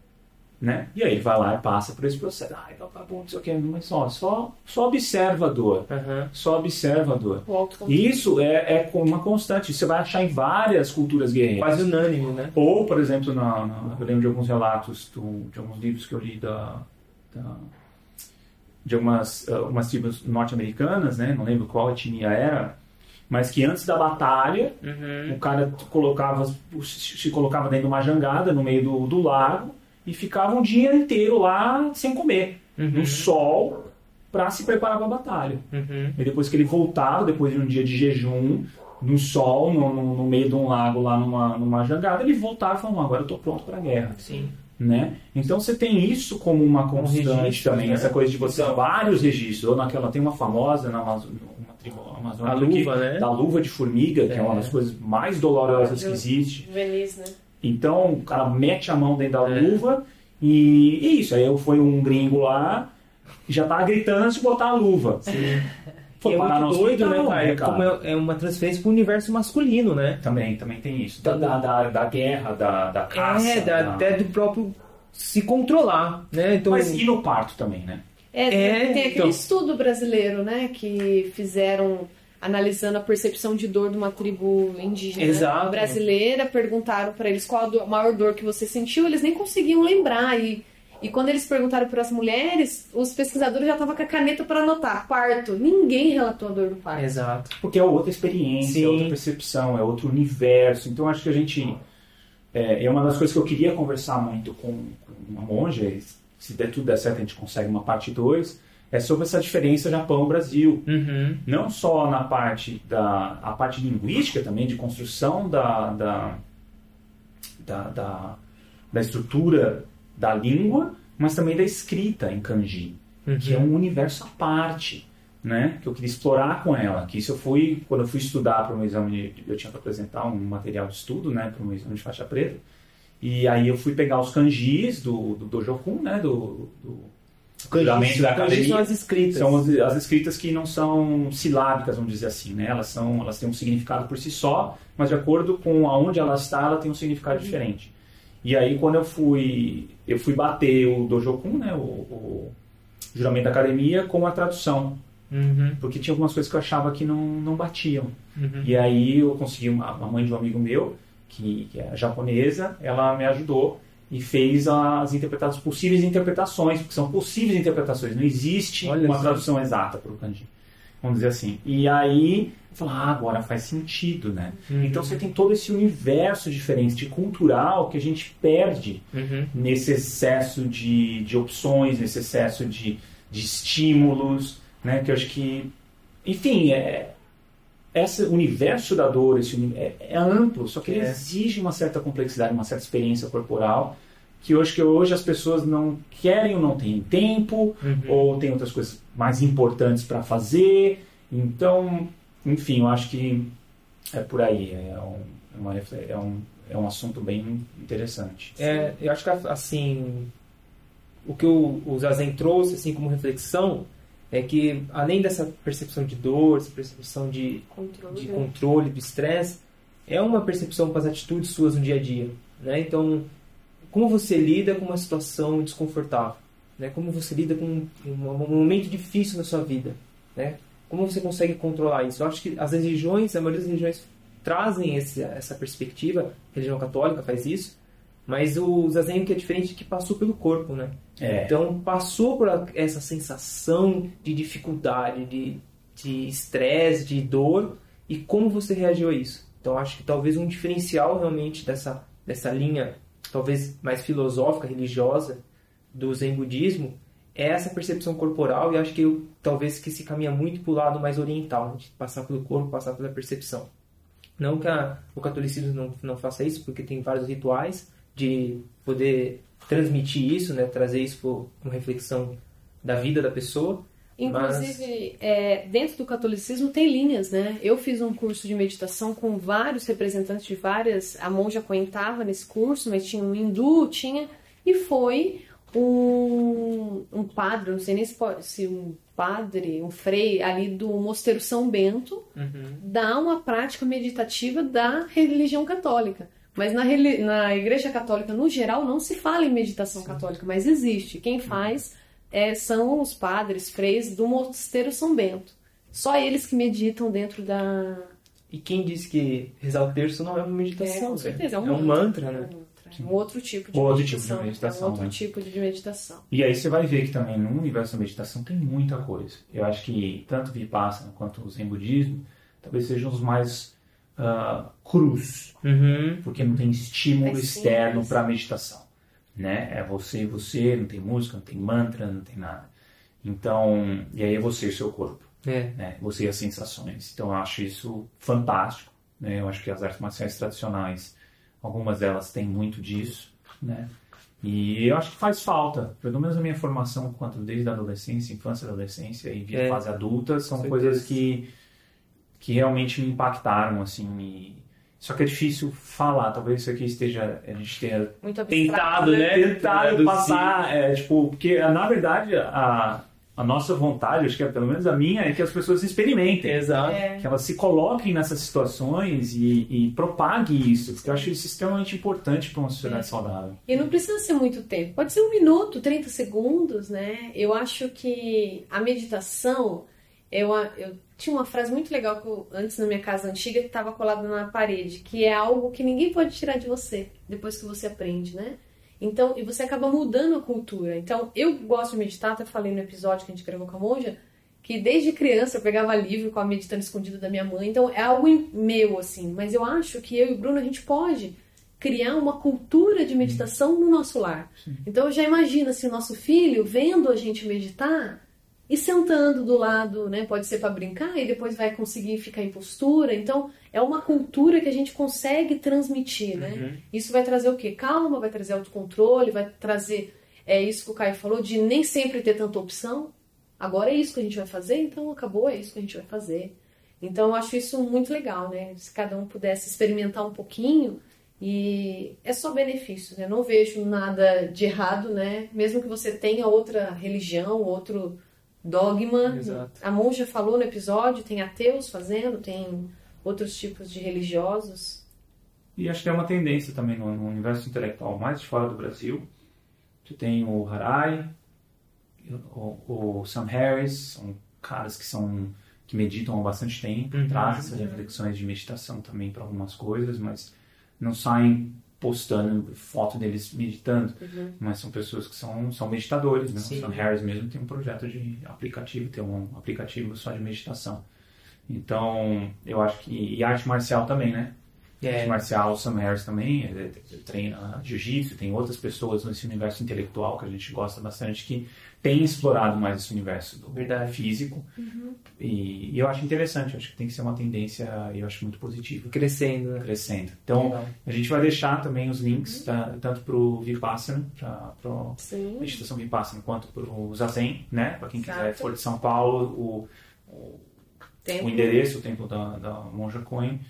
Né? E aí ele vai lá e passa por esse processo. Ai, tá bom, não sei o que, mas só, só, só observa a dor. Uhum. Só observa a dor. Isso é, é uma constante. Você vai achar em várias culturas guerreiras. Quase unânime, né? Ou, por exemplo, na, na- eu lembro de alguns relatos, do- de alguns livros que eu li da, da- de algumas umas tribos norte-americanas, né? não lembro qual etnia era, mas que antes da batalha, Uhum. o cara colocava, se colocava dentro de uma jangada no meio do, do lago e ficava um dia inteiro lá sem comer, Uhum. no sol, para se preparar para a batalha. Uhum. E depois que ele voltava, depois de um dia de jejum, no sol, no, no- no meio de um lago lá numa, numa jangada, ele voltava e falava, "Não, agora eu estou pronto para a guerra. Sim. Né? Então você tem isso como uma constante registro, também, né? essa coisa de você vários registros. Ou naquela tem uma famosa na uma tribo amazônica A luva, né? da luva de formiga, que é. uma É. das coisas mais dolorosas que existe. Né? Então o cara mete a mão dentro da É. luva e, e isso. Aí foi um gringo lá e já tava gritando antes de botar a luva. E é parar muito doido, né, hospital, cara? Como é, é uma transferência pro universo masculino, né? Também, também tem isso. Da, da, da, da guerra, da, da caça. é, da- da- até do próprio se controlar, né? Então, Mas e no parto também, né? É, É, tem aquele então. estudo brasileiro, né, que fizeram analisando a percepção de dor de uma tribo indígena Exato. brasileira, perguntaram para eles qual a do- maior dor que você sentiu, eles nem conseguiam lembrar e e quando eles perguntaram para as mulheres, os pesquisadores já estavam com a caneta para anotar parto. Ninguém relatou a dor do parto. Exato. Porque é outra experiência, Sim. é outra percepção, é outro universo. Então acho que a gente. É, é uma das coisas que eu queria conversar muito com, com uma monja, se der tudo der certo a gente consegue uma parte 2, é sobre essa diferença Japão-Brasil. Uhum. Não só na parte da a parte linguística também, de construção da, da, da, da, da estrutura da língua, mas também da escrita em kanji que é um universo à parte, né? Que eu queria explorar com ela. Que isso eu fui, quando eu fui estudar para um exame, de- eu tinha que apresentar um material de estudo, né? Para um exame de faixa preta. E aí eu fui pegar os kanjis do, do Dojokun, né? Do, do juramento da Kanji academia. são as escritas. São as, as escritas que não são silábicas, vamos dizer assim, né? Elas são, elas têm um significado por si só, mas de acordo com aonde ela está, ela tem um significado diferente. E aí quando eu fui, eu fui bater o Dojokun, né? O, o juramento da academia com a tradução, Uhum. porque tinha algumas coisas que eu achava que não, não batiam. Uhum. E aí eu consegui uma, uma mãe de um amigo meu, que, que é japonesa, ela me ajudou e fez as interpretações, possíveis interpretações, porque são possíveis interpretações, não existe Olha uma tradução exata para o kanji. Vamos dizer assim. E aí falei, ah, agora faz sentido, né? Uhum. Então você tem todo esse universo diferente, cultural, que a gente perde Uhum. nesse excesso de, de opções, nesse excesso de, de estímulos, né? Que eu acho que, enfim, é, esse universo da dor esse é, é amplo, só que ele É. exige uma certa complexidade, uma certa experiência corporal, que hoje que hoje as pessoas não querem ou não têm tempo, Uhum. ou tem outras coisas mais importantes para fazer. Então, enfim, eu acho que é por aí. É um, é uma é um, é um assunto bem interessante. É, eu acho que assim o que o, o Zazen trouxe assim como reflexão é que além dessa percepção de dor, essa percepção de, Controle. de controle do estresse, é uma percepção para as atitudes suas no dia a dia, né? Então, como você lida com uma situação desconfortável, né? Como você lida com um, um momento difícil na sua vida, né? Como você consegue controlar isso? Eu acho que as religiões, a maioria das religiões trazem esse, essa perspectiva. A religião católica faz isso, mas o zazen que é diferente que passou pelo corpo, né? É. Então passou por essa sensação de dificuldade, de de estresse, de dor e como você reagiu a isso. Então acho que talvez um diferencial realmente dessa dessa linha talvez mais filosófica, religiosa do Zen budismo é essa percepção corporal e acho que eu, talvez que se caminha muito para o lado mais oriental, de passar pelo corpo, passar pela percepção. Não que a- o catolicismo não, não faça isso, porque tem vários rituais de poder transmitir isso, né? trazer isso para uma reflexão da vida da pessoa. Inclusive, é, dentro do catolicismo tem linhas, né? Eu fiz um curso de meditação com vários representantes de várias. A monja coentava nesse curso, mas tinha um hindu, tinha. E foi um, um padre, não sei nem se, pode, se um padre, um frei ali do Mosteiro São Bento, dá uma prática meditativa da religião católica. Mas na, na Igreja Católica, no geral, não se fala em meditação católica, mas existe. Quem faz é, são os padres, freis do Mosteiro São Bento. Só eles que meditam dentro da. E quem disse que rezar o terço não é uma É, meditação? com né? certeza, é um, é um mantra, né? É um outro tipo de Outro tipo de meditação. meditação, É um outro né? tipo de meditação. E aí você vai ver que também no universo da meditação tem muita coisa. Eu acho que tanto o Vipassana quanto o Zen Budismo talvez sejam os mais ah, crus, Uhum. porque não tem estímulo É externo para a meditação. Né? É você e você, não tem música, não tem mantra, não tem nada. Então, e aí é você e o seu corpo, É. né? você e as sensações. Então eu acho isso fantástico. Né? Eu acho que as artes marciais tradicionais, algumas delas têm muito disso. Né? E eu acho que faz falta, pelo menos na minha formação, quanto desde a adolescência, infância, adolescência e via É. fase adulta, são coisas que, que realmente me impactaram, assim. e- Só que é difícil falar, talvez isso aqui esteja, a gente tenha. Tentado, né? tentado Traduzir. passar, é, tipo, porque na verdade a, a nossa vontade, acho que é, pelo menos a minha, é que as pessoas experimentem. Exato. É. Que elas se coloquem nessas situações e, e propaguem isso, porque eu acho isso extremamente importante para uma sociedade saudável. E não precisa ser muito tempo, pode ser um minuto, 30 segundos, né? Eu acho que a meditação Eu, eu tinha uma frase muito legal que eu, antes na minha casa antiga que estava colada na parede, que é algo que ninguém pode tirar de você depois que você aprende, né? Então, e você acaba mudando a cultura. Então, eu gosto de meditar, até falei no episódio que a gente gravou com a monja, que desde criança eu pegava livro com a meditando escondido da minha mãe. Então, é algo meu, assim. Mas eu acho que eu e o Bruno, a gente pode criar uma cultura de meditação no nosso lar. Sim. Então, já imagina se o nosso filho, vendo a gente meditar, e sentando do lado, né? Pode ser para brincar e depois vai conseguir ficar em postura. Então, é uma cultura que a gente consegue transmitir, né? Uhum. Isso vai trazer o quê? Calma, vai trazer autocontrole, vai trazer é isso que o Caio falou de nem sempre ter tanta opção. Agora é isso que a gente vai fazer, então acabou, é isso que a gente vai fazer. Então, eu acho isso muito legal, né? Se cada um pudesse experimentar um pouquinho e é só benefício, né? Não vejo nada de errado, né? Mesmo que você tenha outra religião, outro dogma. Exato. A monja falou no episódio, tem ateus fazendo, tem outros tipos de religiosos. E acho que é uma tendência também no, no universo intelectual mais de fora do Brasil. Você tem o Harai, o, o Sam Harris, são caras que são que meditam há bastante tempo, uhum. trazem essas reflexões de meditação também para algumas coisas, mas não saem postando foto deles meditando, uhum. mas são pessoas que são, são meditadores, né? Sim. O Sam Harris mesmo tem um projeto de aplicativo, tem um aplicativo só de meditação. Então, eu acho que. E arte marcial também, né? É. Marcial, Sam Harris também ele, ele treina jiu-jitsu, tem outras pessoas nesse universo intelectual que a gente gosta bastante que tem explorado mais esse universo do Verdade. físico. Uhum. E, e, eu acho interessante, acho que tem que ser uma tendência, eu acho muito positiva. Crescendo. Né? Crescendo. Então, Legal. a gente vai deixar também os links, uhum. tá, tanto para o Vipassana, para a meditação Vipassana, quanto para o Zazen, né? Para quem Exato. quiser for de São Paulo, o, o, o endereço, o templo da, da Monja Coen.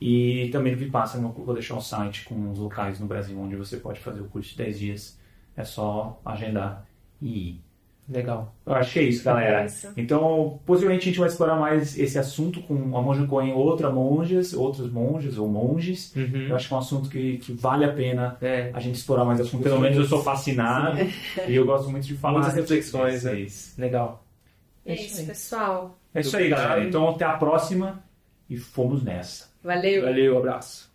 E também no Vipassana eu vou deixar o site com os locais no Brasil onde você pode fazer o curso de 10 dias. É só agendar e ir. Legal. Eu acho que é isso, galera. É isso. Então, possivelmente a gente vai explorar mais esse assunto com a monja Coen, outras monjas, outros monges ou monges. Uhum. Eu acho que é um assunto que, que vale a pena é. a gente explorar mais assunto. Pelo menos eu sou fascinado e eu gosto muito de falar. Muitas reflexões. É isso. Legal. É, isso, pessoal. É isso aí, galera. Então, até a próxima e fomos nessa. Valeu. Valeu, abraço.